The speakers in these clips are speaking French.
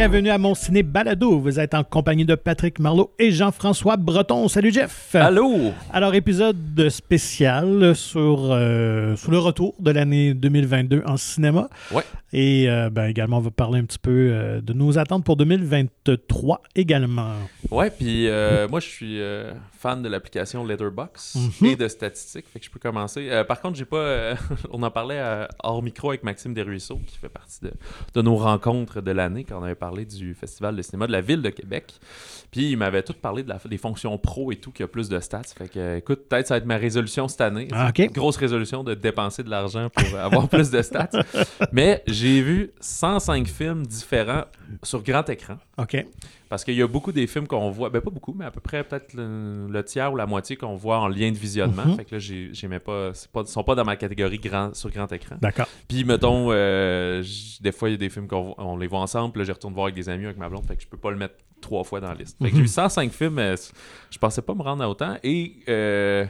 Bienvenue à mon ciné balado. Vous êtes en compagnie de Patrick Marlot et Jean-François Breton. Salut Jeff. Allô? Alors épisode spécial sur, euh, sur le retour de l'année 2022 en cinéma. Ouais. Et euh, ben, également on va parler un petit peu euh, de nos attentes pour 2023 également. Ouais, puis moi je suis fan de l'application Letterboxd Mhm. et de statistiques, fait que je peux commencer. Par contre, j'ai pas. on en parlait hors micro avec Maxime Desruisseaux, qui fait partie de, de nos rencontres de l'année quand on avait parlé du Festival de cinéma de la ville de Québec. Puis il m'avait tout parlé de la, des fonctions pro et tout qui a plus de stats. Fait que écoute, peut-être ça va être ma résolution cette année. Ah, une grosse résolution de dépenser de l'argent pour avoir plus de stats. Mais j'ai vu 105 films différents sur grand écran. OK. Parce qu'il y a beaucoup des films qu'on voit, ben pas beaucoup, mais à peu près peut-être le, le tiers ou la moitié qu'on voit en lien de visionnement. Mhm. Fait que là, j'ai- j'aimais pas, pas, sont pas dans ma catégorie grand, sur grand écran. D'accord. Puis mettons, euh, des fois il y a des films qu'on on les voit ensemble, là j'y retourne voir avec des amis, avec ma blonde, fait que je peux pas le mettre trois fois dans la liste. Fait que Mhm. j'ai vu 105 films, je pensais pas me rendre à autant, et euh,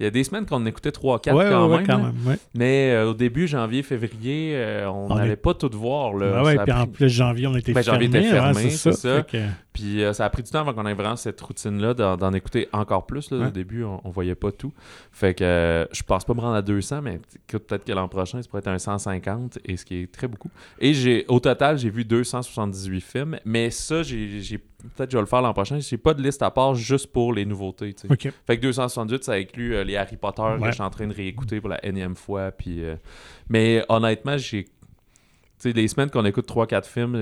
il y a des semaines qu'on en écoutait 3-4 Ouais, quand, ouais, même, quand même. ouais. Mais euh, au début, janvier, février, euh, on n'allait est- pas tout voir. Là. Ben Ça puis en pris- plus, janvier, on était Ben, janvier fermé. était ouais, fermé, c'est ça. Fait que- Puis euh, ça a pris du temps avant qu'on ait vraiment cette routine-là d'en, écouter encore plus. là. Ouais. Au début, on, on voyait pas tout. Fait que euh, je pense pas me rendre à 200, mais peut-être que l'an prochain, ça pourrait être un 150, et ce qui est très beaucoup. Et j'ai au total, j'ai vu 278 films, mais ça, j'ai, peut-être que je vais le faire l'an prochain. J'ai pas de liste à part juste pour les nouveautés. Fait que 278, ça inclut euh, les Harry Potter que je suis en train de réécouter pour la énième fois. Puis, euh, Mais honnêtement, j'ai. Sais, les semaines qu'on écoute 3-4 films,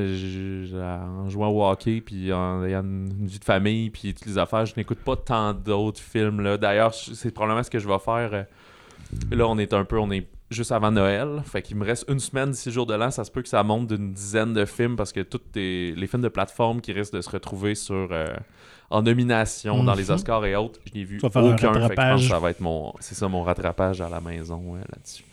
en jouant au hockey, puis en ayant une vie de famille, puis toutes les affaires, je n'écoute pas tant d'autres films. là. D'ailleurs, c'est probablement ce que je vais faire. euh, Là, on est un peu. On est juste avant Noël. Fait qu'il me reste une semaine, six jours de l'an. Ça se peut que ça monte d'une dizaine de films parce que tous les, films de plateforme qui risquent de se retrouver sur. euh, en nomination dans les Mhm. Oscars et autres, je n'ai vu aucun. Fait que je pense que ça va être mon, c'est ça mon rattrapage à la maison ouais, là-dessus.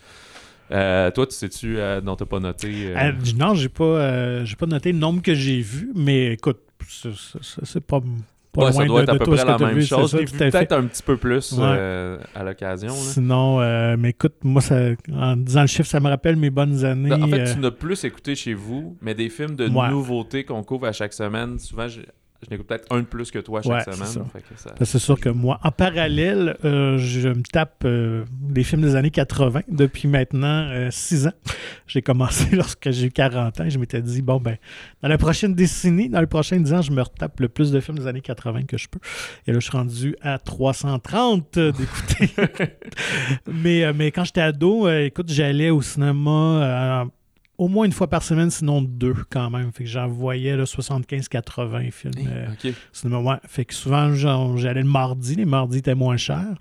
Euh, toi, tu sais-tu euh, dont t'as pas noté euh, Euh, non, j'ai pas, j'ai pas noté le nombre que j'ai vu, mais écoute, c'est- pas, pas ouais, loin ça doit de, être à peu près la même vu, chose. J'ai vu peut-être un petit peu plus Ouais. à l'occasion. Sinon, euh, mais écoute, moi, ça, en disant le chiffre, ça me rappelle mes bonnes années. En fait, tu n'as plus écouté chez vous, mais des films de Ouais. nouveautés qu'on couvre à chaque semaine, souvent, je, n'écoute peut-être un de plus que toi chaque Ouais, c'est semaine. ça. Ça- c'est sûr que moi, en parallèle, euh, je me tape euh, des films des années 80 depuis maintenant 6 ans. J'ai commencé lorsque j'ai eu 40 ans. et Je m'étais dit, bon, ben, dans la prochaine décennie, dans les prochains 10 ans, je me retape le plus de films des années 80 que je peux. Et là, je suis rendu à 330 euh, d'écouter. mais, euh, mais quand j'étais ado, euh, écoute, j'allais au cinéma euh, au moins une fois par semaine, sinon deux quand même. Fait que j'en voyais là, 75-80 films. euh, ouais. Fait que souvent, j'allais le mardi. Les mardis étaient moins chers.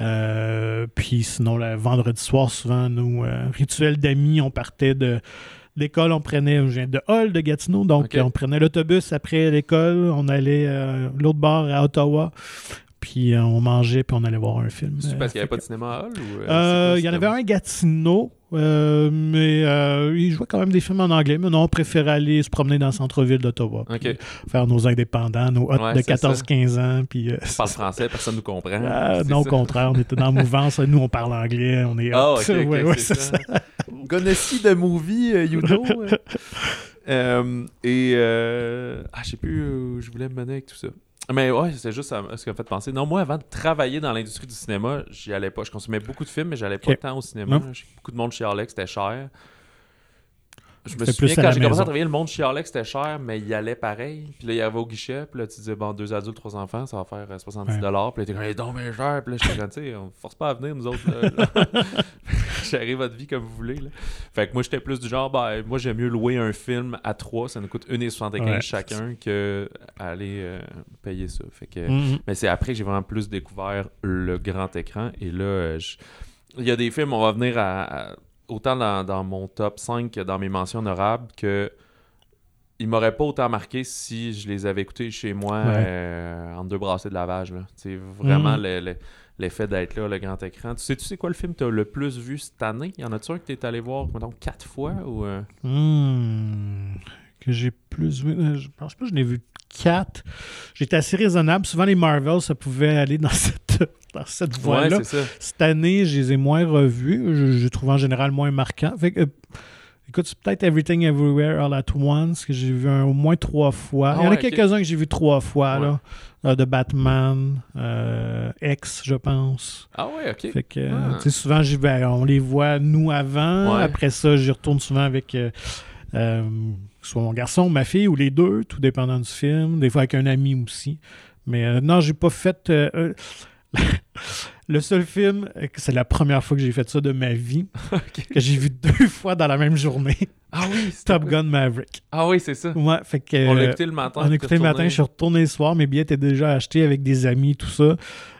Euh, puis sinon, le vendredi soir, souvent, nos euh, rituels d'amis, on partait de l'école, on prenait, je viens de Hall, de Gatineau, donc on prenait l'autobus après l'école, on allait euh, l'autre bord à Ottawa, puis on mangeait, puis on allait voir un film. C'est parce qu'il n'y avait pas de cinéma à Hall ou, Il y en avait un à Gatineau, euh, mais euh, il jouait quand même des films en anglais. Mais non, on préférait aller se promener dans le centre-ville d'Ottawa. Faire nos indépendants, nos hôtes Ouais, de c'est ça. 14-15 ans. Puis, euh, parle français, personne ne nous comprend. ah, non, au contraire, on était dans la mouvance. Nous, on parle anglais, on est Ah, hot. ok, ok, Ouais, ouais, c'est ça. The movie, uh, you know. Euh, et euh, ah, je sais plus où je voulais me mener avec tout ça. Mais ouais, c'est juste ça- ce qui m'a fait penser. Non, moi, avant de travailler dans l'industrie du cinéma, j'y allais pas. Je consommais beaucoup de films, mais j'allais pas Ok. tant au cinéma. Beaucoup de monde chialait que c'était cher. Je me souviens quand j'ai commencé à travailler, le monde chialait que c'était cher, mais il y allait pareil. Puis là, il arrivait au guichet, puis là, tu disais, bon, deux adultes, trois enfants, ça va faire euh, 70$. Ouais. Puis là, t'es comme, hey, donc, mais cher. Puis là, j'étais comme, tu sais, on force pas à venir, nous autres. là. Gérez votre vie comme vous voulez. Là. Fait que moi, j'étais plus du genre, ben, moi, j'aime mieux louer un film à trois, ça nous coûte 1,75$ Ouais. chacun, que aller euh, payer ça. Fait que, Mhm. Mais c'est après que j'ai vraiment plus découvert le grand écran. Et là, je- il y a des films, on va venir à, à- autant dans, dans mon top 5 que dans mes mentions honorables que ils m'auraient pas autant marqué si je les avais écoutés chez moi Ouais. euh, en deux brassées de lavage. là. C'est vraiment Mhm. le- le- l'effet d'être là, le grand écran. Tu sais, tu sais quoi le film que tu as le plus vu cette année? Y en a-tu un que tu es allé voir, mettons, quatre fois? ou euh? Hmm. Que j'ai plus vu. euh, Je pense pas que je n'ai vu quatre. J'étais assez raisonnable. Souvent, les Marvel, ça pouvait aller dans cette, dans cette voie-là. Cette année, je les ai moins revus. Je, je les trouve en général moins marquants. Fait que, euh, Écoute, c'est peut-être Everything Everywhere All at Once, que j'ai vu un- au moins trois fois. Ah Il y en a ouais, quelques-uns que j'ai vu trois fois, Ouais. là. Euh, de Batman, euh, X, je pense. Ah ouais, ok. Fait que, Ah. tu sais, souvent, j'y vais, on les voit nous avant. Ouais. Après ça, j'y retourne souvent avec euh, euh, soit mon garçon, ma fille, ou les deux, tout dépendant du film. Des fois avec un ami aussi. Mais non, j'ai pas fait. Le seul film, euh, c'est la première fois que j'ai fait ça de ma vie, que j'ai vu deux fois dans la même journée. Ah oui, Top? Gun Maverick. Ah oui, c'est ça. Ouais, fait que. On l'a euh, écouté le matin. on a puis écouté le matin, je suis retourné le soir. Mes billets étaient déjà achetés avec des amis, tout ça,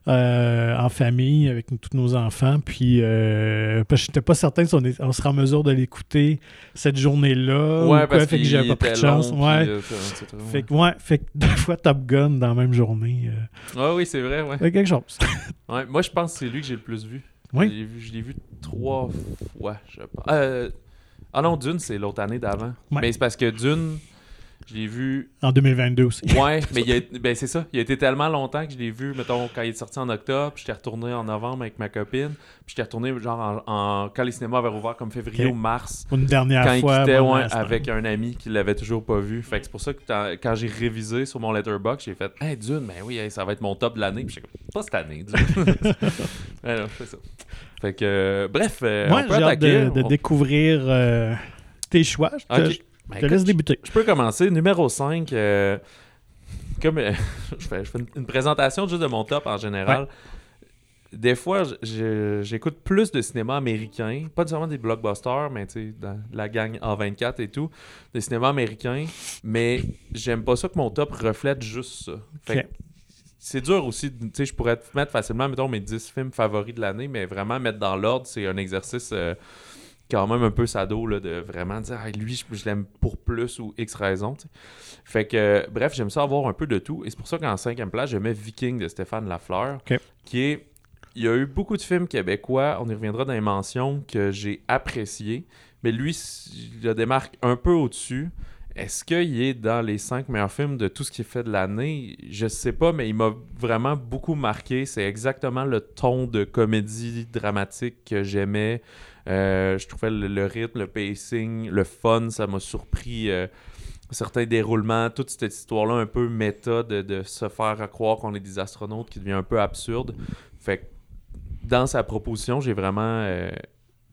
euh, en famille, avec nous- tous nos enfants. Puis, euh, parce que j'étais pas certain si on, est- on serait en mesure de l'écouter cette journée-là. Ouais, ou quoi, parce fait que j'avais pas pris de chance. long, ouais. puis, euh. Fait que, ouais, fait que deux fois Top Gun dans la même journée. euh, Ouais, oui, c'est vrai, ouais. fait quelque chose. Ouais, moi, je pense que c'est lui que j'ai le plus vu. Oui. Je l'ai vu, vu trois fois, je pense. Ah non, Dune, c'est l'autre année d'avant. Ouais. Mais c'est parce que Dune, je l'ai vu. En 2022 aussi. Ouais, mais il a- ben c'est ça. Il a été tellement longtemps que je l'ai vu, mettons, quand il est sorti en octobre, puis j'étais retourné en novembre avec ma copine, puis j'étais retourné genre en, en- quand les cinémas avaient rouvert comme février ou mars, une dernière quand il fois. quittait ouais, à ce avec un ami qui l'avait toujours pas vu. Fait que c'est pour ça que quand- quand j'ai révisé sur mon letterbox, j'ai fait Hey Dune, ben oui, hey, ça va être mon top de l'année. Puis comme pas cette année, Dune. non, c'est ça. Fait que euh, bref, euh, Moi, on peut j'ai hâte attaquer. de, de On- découvrir euh, tes choix. Je te, Je Ben, te écoute, laisse débuter. Je peux commencer. Numéro 5, comme euh, je, fais, je fais une, présentation juste de mon top en général. Des fois, j'écoute plus de cinéma américain, pas nécessairement des blockbusters, mais tu sais, la gang A24 et tout, des cinémas américains, mais j'aime pas ça que mon top reflète juste ça. Fait c'est dur aussi, tu sais, je pourrais te mettre facilement, mettons, mes 10 films favoris de l'année, mais vraiment mettre dans l'ordre, c'est un exercice euh, quand même un peu sado, là, de vraiment dire, Ah, lui, je, je l'aime pour plus ou X raison. Fait que, euh, bref, j'aime ça avoir un peu de tout, et c'est pour ça qu'en cinquième place, je mets Viking de Stéphane Lafleur, qui est il y a eu beaucoup de films québécois, on y reviendra dans les mentions, que j'ai appréciés. Mais lui, il le démarque un peu au-dessus. Est-ce qu'il est dans les cinq meilleurs films de tout ce qu'il fait de l'année? Je sais pas, mais il m'a vraiment beaucoup marqué. C'est exactement le ton de comédie dramatique que j'aimais. Euh, je trouvais le, rythme, le pacing, le fun, ça m'a surpris. euh, certains déroulements, toute cette histoire-là un peu méta de, de se faire croire qu'on est des astronautes qui devient un peu absurde. Fait que dans sa proposition, j'ai vraiment euh,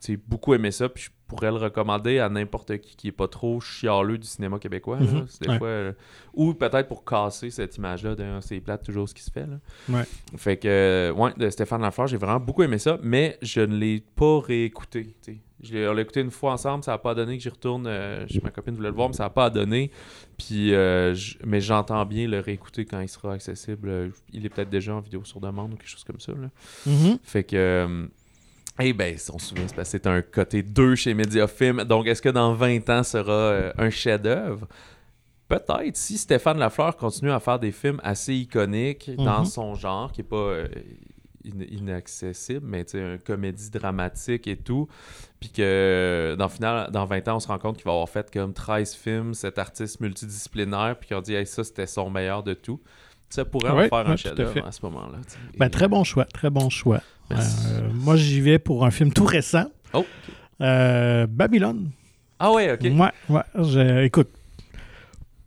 sais, beaucoup aimé ça. Puis je pourrais le recommander à n'importe qui qui est pas trop chialeux du cinéma québécois. là. Mhm. Des Ouais. fois, euh, ou peut-être pour casser cette image-là d'un c'est plate toujours ce qui se fait. Là. Ouais. Fait que, euh, ouais, de Stéphane Lafleur, j'ai vraiment beaucoup aimé ça, mais je ne l'ai pas réécouté. Je l'ai- on l'a écouté une fois ensemble, ça n'a pas donné que j'y retourne. euh, ma copine voulait le voir, mais ça n'a pas donné. Puis, euh, je- mais j'entends bien le réécouter quand il sera accessible. Il est peut-être déjà en vidéo sur demande ou quelque chose comme ça. Là. Mhm. Fait que. Euh, eh ben, si on se souvient, c'est un côté 2 chez Mediafilm. Donc, est-ce que dans 20 ans sera euh, un chef-d'œuvre? Peut-être. Si Stéphane Lafleur continue à faire des films assez iconiques dans Mhm. son genre, qui n'est pas euh, in- inaccessible, mais une comédie dramatique et tout, puis que dans, le final, dans 20 ans, on se rend compte qu'il va avoir fait comme 13 films, cet artiste multidisciplinaire, puis qu'on dit hey, ça, c'était son meilleur de tout. Ça pourrait en faire ouais, un à chef-d'œuvre à, ce moment-là. Ben, très bon choix, très bon choix. Euh, moi, j'y vais pour un film tout récent. Oh. Euh, Babylone. Ah ouais, ok. Ouais, ouais. je- écoute,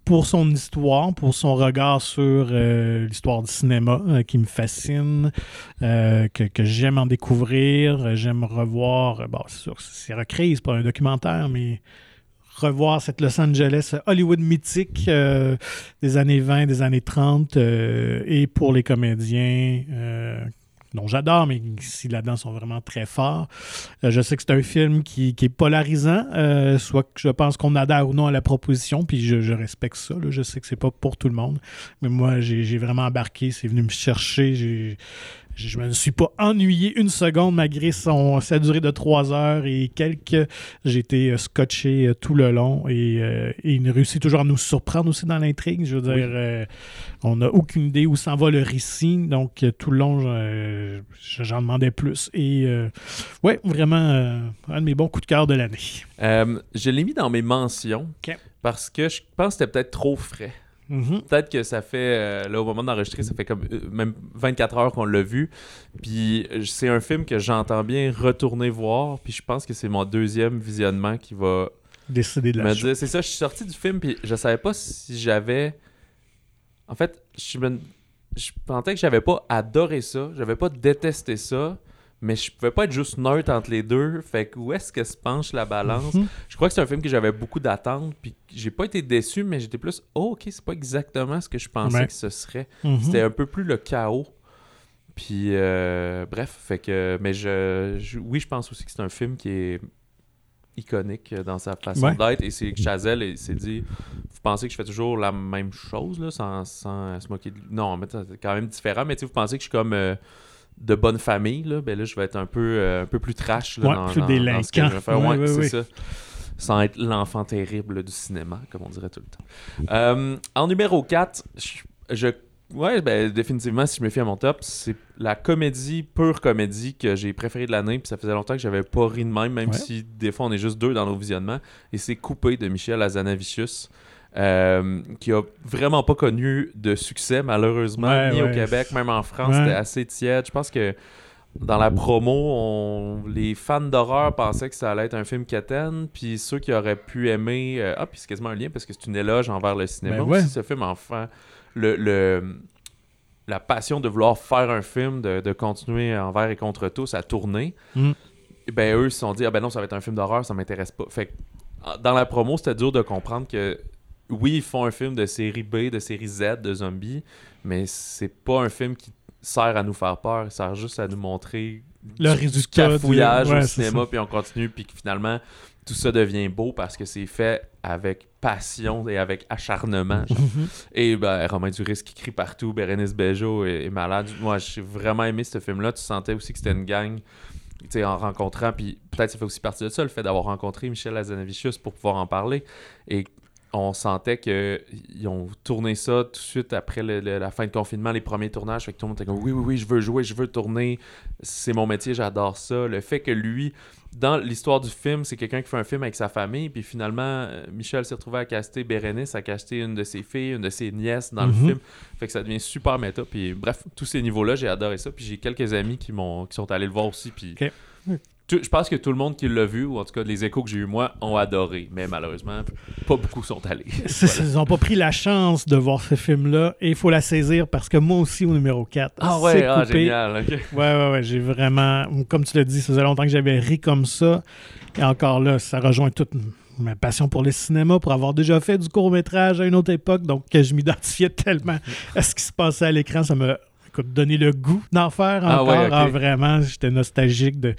pour son histoire, pour son regard sur euh, l'histoire du cinéma euh, qui me fascine, euh, que, que j'aime en découvrir, j'aime revoir. Bon, c'est sûr, c'est recréé, c'est pas un documentaire, mais revoir cette Los Angeles Hollywood mythique des années 20, des années 30, euh, et pour les comédiens. Dont j'adore, mais qui là-dedans sont vraiment très forts. Euh, je sais que c'est un film qui, est polarisant, euh, soit que je pense qu'on adhère ou non à la proposition, puis je, respecte ça. Je sais que c'est pas pour tout le monde, mais moi, j'ai vraiment embarqué, c'est venu me chercher. Je me suis pas ennuyé une seconde malgré son, sa durée de trois heures et quelques. J'ai été euh, scotché euh, tout le long et, euh, et il réussit toujours à nous surprendre aussi dans l'intrigue. Je veux dire, euh, on n'a aucune idée où s'en va le récit, donc tout le long, euh, j'en demandais plus. Et ouais, vraiment un de mes bons coups de cœur de l'année. Je l'ai mis dans mes mentions parce que je pense que c'était peut-être trop frais. Mhm. Peut-être que ça fait, euh, là, au moment d'enregistrer, ça fait comme euh, même 24 heures qu'on l'a vu. Puis c'est un film que j'entends bien retourner voir. Puis je pense que c'est mon deuxième visionnement qui va décider de me la dire- C'est ça, je suis sorti du film, puis je savais pas si j'avais. En fait, je, me... je pensais que j'avais pas adoré ça, j'avais pas détesté ça, mais je pouvais pas être juste neutre entre les deux. Fait que où est-ce que se penche la balance? Mhm. Je crois que c'est un film que j'avais beaucoup d'attentes, puis j'ai pas été déçu, mais j'étais plus, oh, ok, c'est pas exactement ce que je pensais Ouais. que ce serait. Mhm. C'était un peu plus le chaos. Puis, euh, bref, fait que. Mais je, je- oui, je pense aussi que c'est un film qui est iconique dans sa façon Ouais. d'être. Et c'est que Chazelle il s'est dit Vous pensez que je fais toujours la même chose, là, sans, sans se moquer de Non, mais c'est quand même différent. Mais tu vous pensez que je suis comme. euh, de bonne famille, là, ben là, je vais être un peu, euh, un peu plus trash là, Ouais, dans, plus dans- dans ce que je vais délinquant. faire. Ouais, Ouais, ouais, c'est ouais. ça. Sans être l'enfant terrible du cinéma, comme on dirait tout le temps. Euh, en numéro 4, je, je- ouais, ben, définitivement, si je me fie à mon top, c'est la comédie, pure comédie que j'ai préférée de l'année. Puis ça faisait longtemps que j'avais pas ri de même, même Ouais. si des fois on est juste deux dans nos visionnements. Et c'est Coupé de Michel Azanavicius. Euh, qui a vraiment pas connu de succès malheureusement Ouais, ni au. Québec même en France Ouais. c'était assez tiède je pense que dans la promo, on- les fans d'horreur pensaient que ça allait être un film quétaine, puis ceux qui auraient pu aimer... euh, Ah, puis c'est quasiment un lien, parce que c'est une éloge envers le cinéma Ben aussi, ce film, enfin. Le, le- la passion de vouloir faire un film, de, de continuer envers et contre tous à tourner, Mm. ben eux ils se sont dit, ah ben non, ça va être un film d'horreur, ça m'intéresse pas. Fait que, ah, dans la promo, c'était dur de comprendre que oui, ils font un film de série B, de série Z, de zombies, mais c'est pas un film qui sert à nous faire peur, il sert juste à nous montrer Le du- résultat du- cafouillage ouais, au cinéma, puis on continue, puis finalement, tout ça devient beau parce que c'est fait avec passion et avec acharnement. Mhm. Et ben, Romain Duris qui crie partout, Bérénice Bejo est, est malade. Moi, j'ai vraiment aimé ce film-là. Tu sentais aussi que c'était une gang, tu sais, en rencontrant, puis peut-être ça fait aussi partie de ça, le fait d'avoir rencontré Michel Azanavicius pour pouvoir en parler. Et on sentait qu'ils ont tourné ça tout de suite après le- le- la fin de confinement, les premiers tournages. Fait que tout le monde était comme oui, oui, oui, je veux jouer, je veux tourner. C'est mon métier, j'adore ça. Le fait que lui, dans l'histoire du film, c'est quelqu'un qui fait un film avec sa famille, puis finalement, euh, Michel s'est retrouvé à caster Bérénice, à caster une de ses filles, une de ses nièces dans Mhm. le film. Fait que ça devient super méta. Puis bref, tous ces niveaux-là, j'ai adoré ça. Puis j'ai quelques amis qui, m'ont, qui sont allés le voir aussi. Puis. Tout- je pense que tout le monde qui l'a vu, ou en tout cas les échos que j'ai eu moi, ont adoré. Mais malheureusement, pas beaucoup sont allés. Ils n'ont pas pris la chance de voir ce film-là et il faut la saisir parce que moi aussi, au numéro 4, Ah ouais, ah, génial. ok. Ouais, ouais, ouais. J'ai vraiment. Comme tu l'as dit, ça faisait longtemps que j'avais ri comme ça. Et encore là, ça rejoint toute ma passion pour le cinéma, pour avoir déjà fait du court-métrage à une autre époque. Donc, que je m'identifiais tellement à ce qui se passait à l'écran, ça m'a écoute, donné le goût d'en faire Ah encore. ouais. Ah, vraiment, j'étais nostalgique de,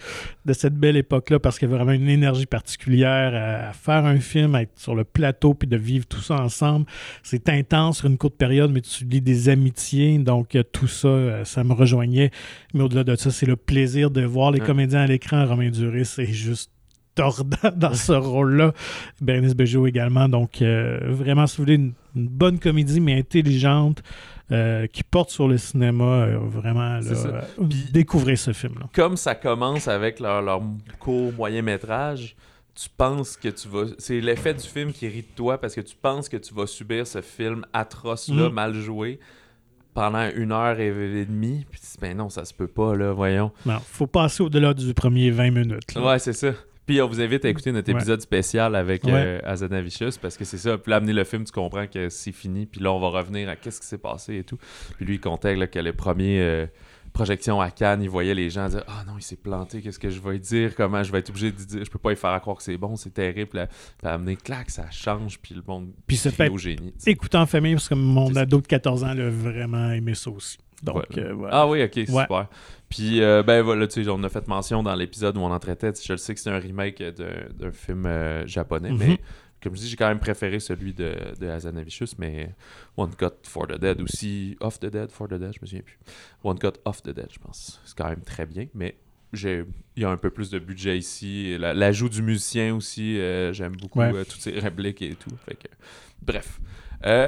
de cette belle époque-là parce qu'il y avait vraiment une énergie particulière à, à faire un film, à être sur le plateau puis de vivre tout ça ensemble. C'est intense sur une courte période, mais tu lis des amitiés. Donc, euh, tout ça, euh, ça me rejoignait. Mais au-delà de ça, c'est le plaisir de voir les comédiens à l'écran. Romain Duris c'est juste tordant dans ce rôle-là. Bernice Bejo également. Donc, euh, vraiment, si vous voulez une, une bonne comédie, mais intelligente, euh, qui porte sur le cinéma, euh, vraiment, là, euh, Puis- découvrez ce film-là. Comme ça commence avec leur, leur court moyen-métrage, tu penses que tu vas. C'est l'effet du film qui rit de toi parce que tu penses que tu vas subir ce film atroce-là, Mm. mal joué, pendant une heure et, et demie. Puis tu dis, ben non, ça se peut pas, là, voyons. Non, faut passer au-delà du premier 20 minutes. là. Ouais, c'est ça. Puis on vous invite à écouter notre Ouais. épisode spécial avec Ouais. euh, Azanavicius parce que c'est ça. Puis là, amener le film, tu comprends que c'est fini. Puis là, on va revenir à qu'est-ce qui s'est passé et tout. Puis lui, il comptait là, que les premiers euh, projections à Cannes, il voyait les gens dire Ah non, il s'est planté, qu'est-ce que je vais dire? Comment je vais être obligé de dire? Je peux pas lui faire croire que c'est bon, c'est terrible. Puis là, puis amener clac, ça change. Puis le monde Puis crie fait au génie. écouter en famille parce que mon ado de 14 ans l'a vraiment aimé ça aussi. Donc, Ouais. euh, voilà. Ah oui, ok, super. Puis, euh, ben voilà, tu sais, on a fait mention dans l'épisode où on en traitait. Je le sais que c'est un remake d'un film euh, japonais, Mhm. mais comme je dis, j'ai quand même préféré celui de, de Hazanavicius, mais One Cut for the Dead aussi. Off the Dead, for the Dead, je me souviens plus. One Cut off the Dead, je pense. C'est quand même très bien, mais il y a un peu plus de budget ici. L'ajout du musicien aussi, j'aime beaucoup Ouais. toutes ses répliques et tout. Fait que, bref. Euh,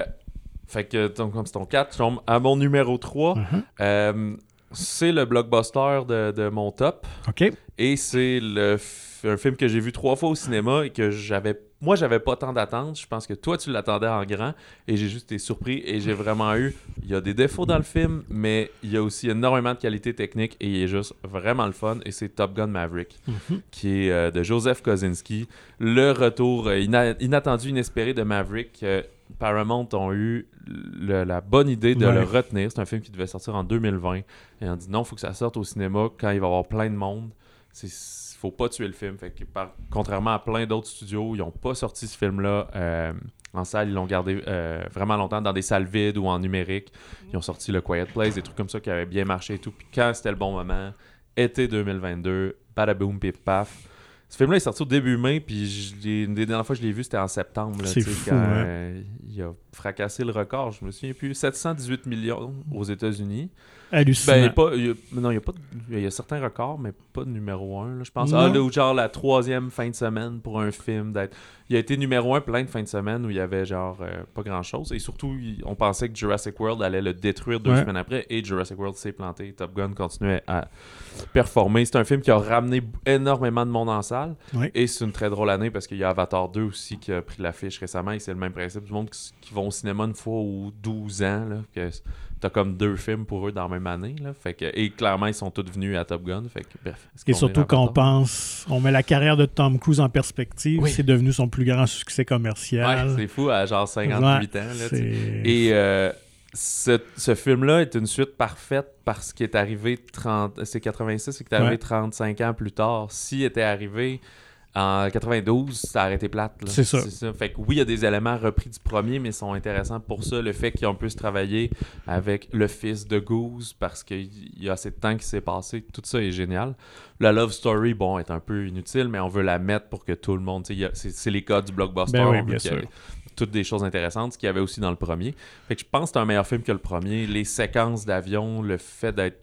fait que, donc, comme c'est ton 4, je tombe à mon numéro 3. Mhm. Euh, c'est le blockbuster de, de mon top. OK. Et c'est le un film que j'ai vu trois fois au cinéma et que j'avais moi, j'avais pas tant d'attentes. Je pense que toi, tu l'attendais en grand. Et j'ai juste été surpris. Et j'ai vraiment eu. Il y a des défauts dans le film, mais il y a aussi énormément de qualité technique. Et il est juste vraiment le fun. Et c'est Top Gun Maverick, Mhm. qui est euh, de Joseph Kosinski. Le retour euh, ina- inattendu, inespéré de Maverick. Paramount ont eu le- la bonne idée de Ouais. le retenir. C'est un film qui devait sortir en 2020. Et on dit non, il faut que ça sorte au cinéma quand il va y avoir plein de monde. Il faut pas tuer le film. Fait que par- contrairement à plein d'autres studios, ils n'ont pas sorti ce film-là euh, en salle. Ils l'ont gardé euh, vraiment longtemps dans des salles vides ou en numérique. Ils ont sorti le Quiet Place, des trucs comme ça qui avaient bien marché et tout. Puis quand c'était le bon moment, été 2022, badaboom, pif paf. Ce film-là est sorti au début mai, puis je des dernières fois que je l'ai vu, c'était en septembre. C'est fou, quand, hein. euh, il a fracassé le record. Je me souviens plus. 718 millions aux États-Unis. Hallucinant. Ben, pas, il y a- non, il y a pas de- il y a certains records, mais pas de numéro 1. je pense. Non. Ah, là, ou genre la troisième fin de semaine pour un film. d'être Il a été numéro 1 plein de fins de semaine où il y avait genre euh, pas grand chose. Et surtout, il- on pensait que Jurassic World allait le détruire deux Ouais. semaines après. Et Jurassic World s'est planté. Top Gun continuait à performer. C'est un film qui a ramené énormément de monde en salle. Ouais. Et c'est une très drôle année parce qu'il y a Avatar 2 aussi qui a pris l'affiche récemment. Et c'est le même principe du monde qui, qui vont au cinéma une fois ou 12 ans. Là, que T'as comme deux films pour eux dans la même année. Là, fait que, et clairement, ils sont tous venus à Top Gun. Fait que, bref. Et qu'on surtout est quand on Avatar? pense, on met la carrière de Tom Cruise en perspective, Oui. c'est devenu son plus grand succès Ouais, commercial. c'est fou à genre 58 Ouais, ans. Là, tu Et euh, ce, ce film-là est une suite parfaite parce qu'il est arrivé 30... C'est 86, c'est qu'il est arrivé Ouais. 35 ans plus tard. S'il était arrivé en 92, ça aurait été plate. C'est ça. Fait que oui, il y a des éléments repris du premier, mais ils sont intéressants pour ça. Le fait qu'on puisse travailler avec le fils de Goose parce qu'il y a assez de temps qui s'est passé, tout ça est génial. La love story, bon, est un peu inutile, mais on veut la mettre pour que tout le monde... a- C'est les codes du blockbuster. Ben oui, bien sûr. toutes des choses intéressantes, ce qu'il y avait aussi dans le premier. Fait que je pense que c'est un meilleur film que le premier. Les séquences d'avion, le fait d'être,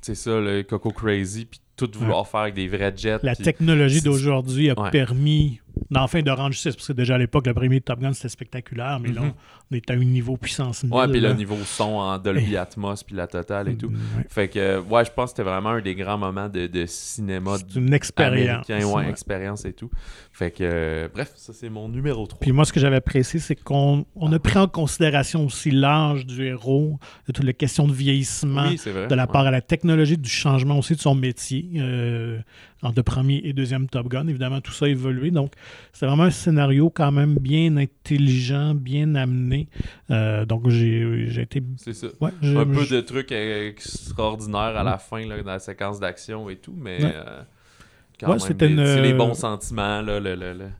c'est ça, le Coco Crazy, puis tout vouloir faire avec des vrais jets. La technologie d'aujourd'hui a Ouais. permis d'enfin de rendre justice, parce que déjà à l'époque, le premier Top Gun, c'était spectaculaire, mais là, Mhm. on est à un niveau puissance 1000. Ouais, puis le niveau son en Dolby Atmos, puis la totale et tout. Ouais. Fait que, euh, ouais, je pense que c'était vraiment un des grands moments de, de cinéma C'est une expérience. américain, ouais, expérience et tout. Fait que, euh, bref, ça c'est mon numéro 3. Puis moi, ce que j'avais apprécié, c'est qu'on on a pris en considération aussi l'âge du héros, de toutes les questions de vieillissement, oui, c'est vrai. de la part à la technologie, du changement aussi de son métier, euh, entre le premier et deuxième Top Gun. Évidemment, tout ça a évolué. Donc, c'est vraiment un scénario quand même bien intelligent, bien amené. Euh, donc, j'ai j'ai été... C'est ça. Ouais, un peu de trucs extraordinaires à la fin là, dans la séquence d'action et tout, mais Ouais. euh, quand Ouais, même, une, c'est les euh, bons sentiments. Là, le, le, le-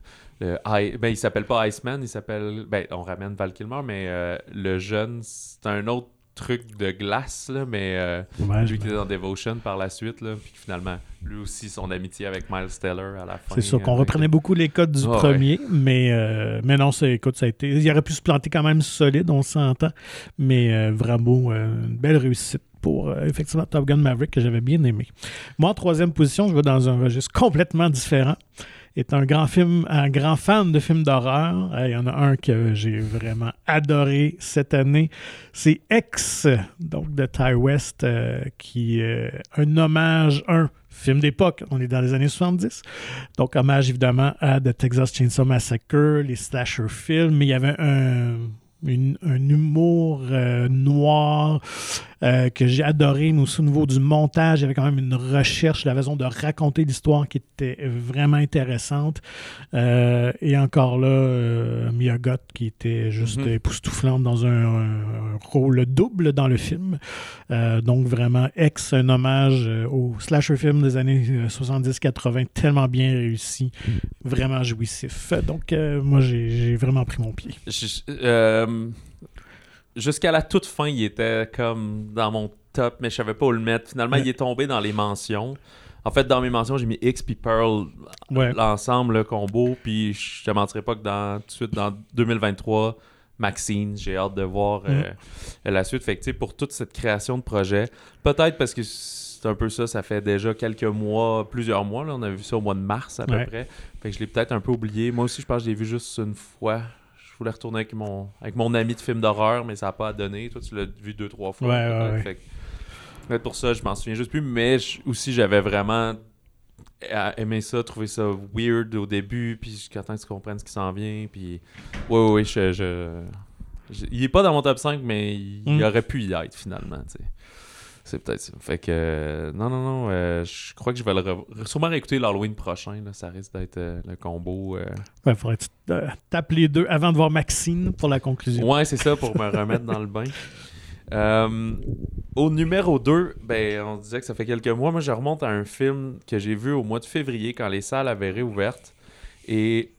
le I- ben, il s'appelle pas Iceman, il s'appelle. Ben, on ramène Val Kilmer, mais euh, le jeune, c'est un autre truc de glace, là, mais euh, Ouais, lui qui était dans Devotion par la suite, là, puis finalement, lui aussi, son amitié avec Miles Teller à la fin. C'est sûr qu'on avec- reprenait beaucoup les codes du Ah, ouais. premier, mais, euh, mais non, écoute, ça a été. Il aurait pu se planter quand même solide, on s'entend. Mais euh, vraiment, euh, une belle réussite pour euh, effectivement Top Gun Maverick que j'avais bien aimé. Moi, en troisième position, je vais dans un registre complètement différent. Est un grand film, un grand fan de films d'horreur. Euh, Il y en a un que j'ai vraiment adoré cette année. C'est X, donc de Ty West, euh, qui est un hommage, un film d'époque. On est dans les années 70. Donc, hommage évidemment à The Texas Chainsaw Massacre, les slasher films, mais il y avait un, une- un humour euh, noir euh, que j'ai adoré, mais aussi au niveau du montage, il y avait quand même une recherche, la façon de raconter l'histoire qui était vraiment intéressante. Euh, et encore là, Mia Goth qui était juste Mhm. époustouflante dans un, un rôle double dans le film. Donc vraiment, Ex, un hommage au slasher film des années euh, 70-80, tellement bien réussi, vraiment jouissif. Donc moi, j'ai j'ai vraiment pris mon pied. Je- Jusqu'à la toute fin, il était comme dans mon top, mais je savais pas où le mettre. Finalement, Ouais. il est tombé dans les mentions. En fait, dans mes mentions, j'ai mis X puis Pearl, Ouais. l'ensemble, le combo. Puis je te mentirais pas que dans, tout de suite, dans 2023, Maxine, j'ai hâte de voir euh, la suite. Fait que, tu sais, pour toute cette création de projet, peut-être parce que c'est un peu ça, ça fait déjà quelques mois, plusieurs mois. Là, on a vu ça au mois de mars à peu Ouais. près. Fait que je l'ai peut-être un peu oublié. Moi aussi, je pense que je l'ai vu juste une fois. Je voulais retourner avec mon, avec mon ami de film d'horreur, mais ça n'a pas donné. Toi, tu l'as vu deux, trois fois. Ouais, ouais, peut-être. ouais. Fait que- peut-être pour ça, je m'en souviens juste plus. Mais je- aussi, j'avais vraiment aimé ça, trouvé ça weird au début, puis jusqu'à temps que tu comprennes ce qui s'en vient. Puis, ouais, ouais, ouais, je, je- je- il est pas dans mon top 5, mais il, il Mm. aurait pu y être finalement, tu sais. C'est peut-être ça. Fait que, euh, non, non, non, euh, je crois que je vais le re- sûrement réécouter l'Halloween prochain, là, ça risque d'être euh, le combo. Ouais, faudrait que tu tapes les deux avant de voir Maxine pour la conclusion. Ouais, c'est ça, pour me remettre dans le bain. Au numéro 2, ben, on disait que ça fait quelques mois. Moi, je remonte à un film que j'ai vu au mois de février quand les salles avaient réouvertes. Et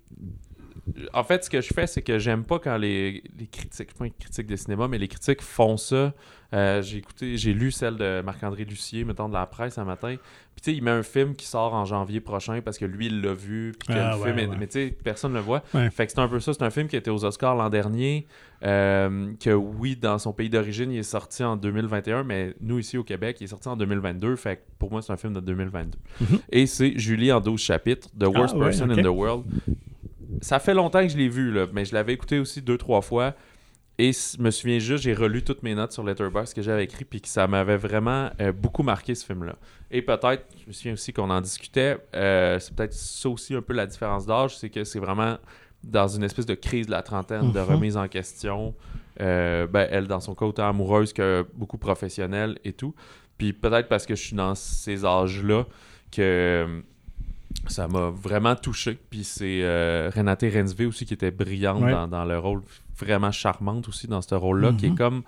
en fait, ce que je fais, c'est que j'aime pas quand les, les critiques, pas une critique de cinéma, mais les critiques font ça. Euh, j'ai écouté, j'ai lu celle de Marc-André Lucier, mettons, de la presse un matin. Puis tu sais, il met un film qui sort en janvier prochain parce que lui, il l'a vu. Puis Ah, le ouais, film est- ouais. Mais tu sais, personne ne le voit. Ouais. Fait que c'est un peu ça. C'est un film qui était aux Oscars l'an dernier. euh, que oui, dans son pays d'origine, il est sorti en 2021, mais nous, ici au Québec, il est sorti en 2022. Fait que pour moi, c'est un film de 2022. Mhm. Et c'est Julie en 12 chapitres, The Worst Ah, Person in the World. Ça fait longtemps que je l'ai vu, là, mais je l'avais écouté aussi deux, trois fois. Et je me souviens juste, j'ai relu toutes mes notes sur Letterboxd que j'avais écrit, puis que ça m'avait vraiment euh, beaucoup marqué ce film-là. Et peut-être, je me souviens aussi qu'on en discutait, euh, c'est peut-être ça aussi un peu la différence d'âge, c'est que c'est vraiment dans une espèce de crise de la trentaine, de Mhm. remise en question. Euh, ben, elle, dans son cas, autant amoureuse que beaucoup professionnelle et tout. Puis peut-être parce que je suis dans ces âges-là que ça m'a vraiment touché. Puis c'est euh, Renate Rensvé aussi qui était brillante Ouais. dans, dans le rôle, vraiment charmante aussi dans ce rôle-là, qui est Mhm. comme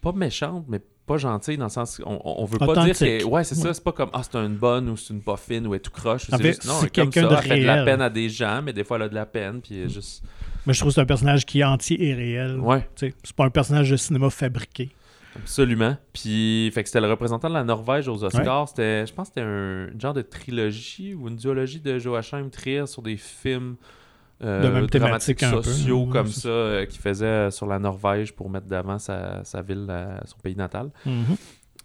pas méchante, mais pas gentille dans le sens on, on veut pas dire que ouais c'est ça c'est pas comme ah c'est une bonne ou c'est une pas fine ou elle est tout croche c'est juste non est comme quelqu'un ça de elle fait de la peine à des gens mais des fois elle a de la peine puis juste Mais je trouve que c'est un personnage qui est entier et réel. ouais C'est pas un personnage de cinéma fabriqué. Absolument. Puis, fait que c'était le représentant de la Norvège aux Oscars. C'était, je pense que c'était un genre de trilogie ou une duologie de Joachim Trier sur des films euh, De même dramatiques peu. sociaux comme ça euh, qu'il faisait euh, sur la Norvège pour mettre d'avant sa, sa ville, son pays natal. Mhm.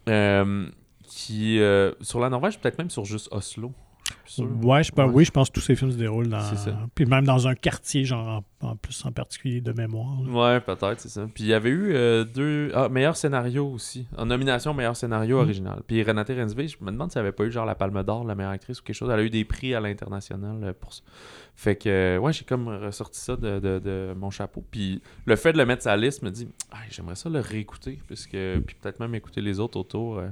Euh, qui, sur la Norvège, peut-être même sur juste Oslo. Sûr. Ouais, je pense, Ouais. oui, je pense que tous ces films se déroulent dans. C'est ça. Puis même dans un quartier, genre en, en plus en particulier de mémoire. là. Ouais, peut-être, c'est ça. Puis il y avait eu euh, deux. Ah, meilleur scénario aussi. En nomination, meilleur scénario Mm. original. Puis Renate Rensvé, je me demande si elle avait pas eu genre la Palme d'Or, la meilleure actrice ou quelque chose. Elle a eu des prix à l'international euh, pour ça. Fait que, euh, ouais, j'ai comme ressorti ça de, de- de mon chapeau. Puis le fait de le mettre sur la liste me dit, j'aimerais ça le réécouter. Puisque, puis peut-être même écouter les autres autour. euh.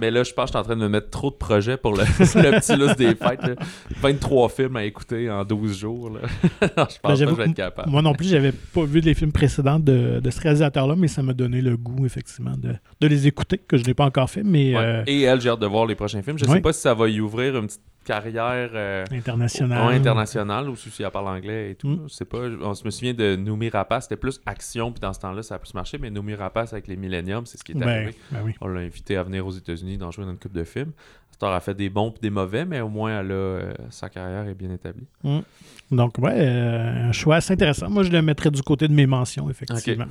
Mais là, je pense que je suis en train de me mettre trop de projets pour le, le petit list des fêtes. là. 23 films à écouter en 12 jours. Là. je pense pas que je vais être capable. Moi non plus, j'avais pas vu les films précédents de, de ce réalisateur-là, mais ça m'a donné le goût, effectivement, de, de les écouter, que je n'ai pas encore fait, mais Ouais. euh, Et elle, j'ai hâte de voir les prochains films. Je Ouais. sais pas si ça va y ouvrir une petite carrière euh, international. ouais, internationale ou si elle parle anglais et tout. Mm. Pas. On se me souvient de Noumi Rapace, c'était plus action, puis dans ce temps-là, ça a plus marché, mais Noumi Rapace avec les Millenniums, c'est ce qui est Ben, arrivé. ben oui. On l'a invité à venir aux États-Unis d'en jouer dans une coupe de films. Star a fait des bons puis des mauvais, mais au moins elle a, euh, sa carrière est bien établie. Donc, ouais, euh, un choix assez intéressant. Moi, je le mettrais du côté de mes mentions, effectivement.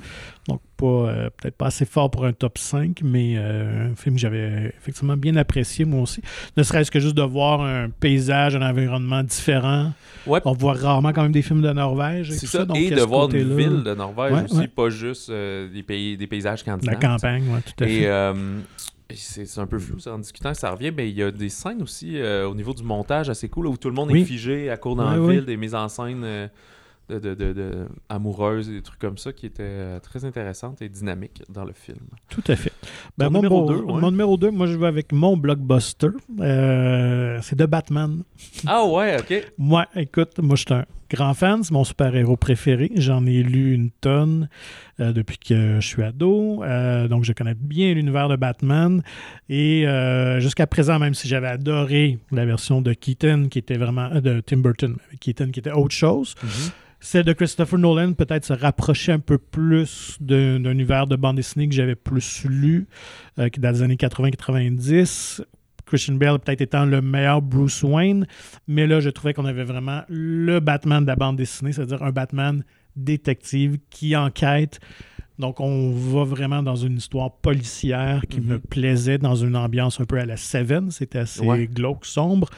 Donc, pas, euh, peut-être pas assez fort pour un top 5, mais un film que j'avais effectivement bien apprécié, moi aussi. Ne serait-ce que juste de voir un paysage, un environnement différent. Ouais. On voit rarement quand même des films de Norvège. Et C'est tout ça, donc et de voir une ville de Norvège Ouais, aussi, ouais. pas juste des, pays, des paysages La scandinaves. campagne, oui, tout à Et fait. et c'est un peu flou, ça, en discutant, ça revient, mais il y a des scènes aussi euh, au niveau du montage assez cool, où tout le monde Oui. est figé à court dans la oui. ville, des mises en scène euh, de, de, de- de- amoureuses, des trucs comme ça qui étaient euh, très intéressantes et dynamiques dans le film. Tout à fait. Ben, numéro mon, deux, ouais. mon numéro 2, moi, je vais avec mon blockbuster. Euh, c'est de Batman. Ah ouais, ok. Moi, écoute, moi, je suis un grand fan. C'est mon super-héros préféré. J'en ai lu une tonne euh, depuis que je suis ado. Euh, donc, je connais bien l'univers de Batman. Et jusqu'à présent, même si j'avais adoré la version de Keaton, qui était vraiment. de Tim Burton, Keaton, qui était autre chose. Celle de Christopher Nolan peut-être se rapprochait un peu plus d'un d'un univers de bande dessinée que j'avais plus lu, euh, qui dans les années 80-90. Christian Bale peut-être étant le meilleur Bruce Wayne, mais là, je trouvais qu'on avait vraiment le Batman de la bande dessinée, c'est-à-dire un Batman détective qui enquête. Donc, on va vraiment dans une histoire policière qui Mhm. me plaisait, dans une ambiance un peu à la Seven. C'était assez Ouais. glauque, sombre.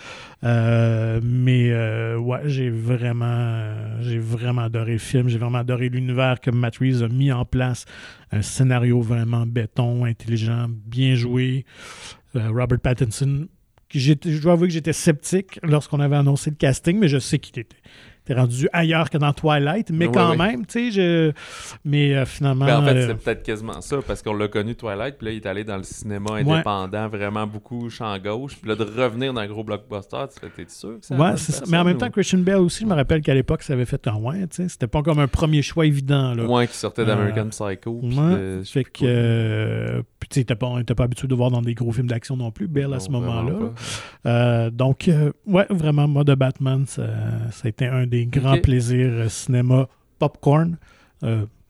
Euh, mais euh, ouais, j'ai vraiment, j'ai vraiment adoré le film. J'ai vraiment adoré l'univers que Matt Reeves a mis en place. Un scénario vraiment béton, intelligent, bien joué. Euh, Robert Pattinson, je dois avouer que j'étais sceptique lorsqu'on avait annoncé le casting, mais je sais qu'il était, était rendu ailleurs que dans Twilight. Mais quand même, tu sais, je. Mais euh, finalement. Ben, en fait, euh, c'est peut-être quasiment ça, parce qu'on l'a connu Twilight, puis là, il est allé dans le cinéma indépendant, vraiment beaucoup champ gauche, puis là, de revenir dans un gros blockbuster, tu t'es sûr que la Ouais, c'est ça. Mais en même ou- temps, Christian Bale aussi, je me rappelle qu'à l'époque, ça avait fait un ouais, tu sais. C'était pas comme un premier choix évident, là. Ouais, qui sortait d'American Euh, Psycho. puis Ouais, de- fait que. Puis, tu sais, t'es pas, pas habitué de voir dans des gros films d'action non plus, Bale, à ce moment-là. Euh, donc, euh, ouais, vraiment, moi, de Batman, ça, ça a été un des grands plaisirs euh, cinéma popcorn.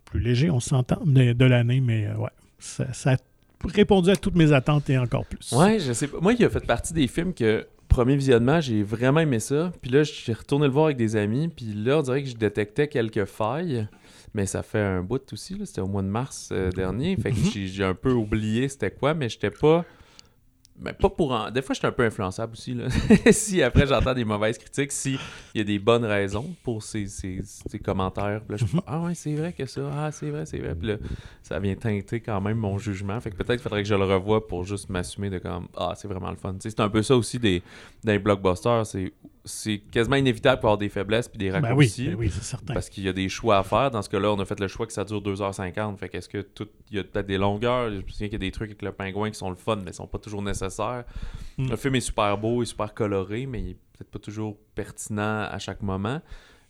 Plus léger, on s'entend, de, de l'année, mais ouais, ça, ça a répondu à toutes mes attentes et encore plus. Ouais, je sais pas. Moi, il a fait partie des films que, premier visionnement, j'ai vraiment aimé ça. Puis là, j'ai retourné le voir avec des amis. Puis là, on dirait que je détectais quelques failles. Mais ça fait un bout aussi. C'était au mois de mars euh, dernier. Fait que j'ai j'ai un peu oublié c'était quoi. Mais j'étais pas. Mais pas pour en... Des fois, j'étais un peu influençable aussi. Là. si après j'entends des mauvaises critiques, si il y a des bonnes raisons pour ces, ces, ces commentaires, là, je Mhm. fais Ah ouais, c'est vrai que ça, ah c'est vrai, c'est vrai. Puis là, ça vient teinter quand même mon jugement. Fait que peut-être qu'il faudrait que je le revoie pour juste m'assumer de comme Ah, c'est vraiment le fun. C'est un peu ça aussi des, des blockbusters. C'est, c'est quasiment inévitable pour avoir des faiblesses puis des Ben oui, raccourcis. ben oui, c'est certain. Parce qu'il y a des choix à faire. Dans ce cas-là, on a fait le choix que ça dure 2h50. Fait qu'est-ce que tout. Il y a peut-être des longueurs. Je me souviens qu'il y a des trucs avec le pingouin qui sont le fun, mais qui sont pas toujours nécessaires. Mm. Le film est super beau et super coloré, mais il est peut-être pas toujours pertinent à chaque moment.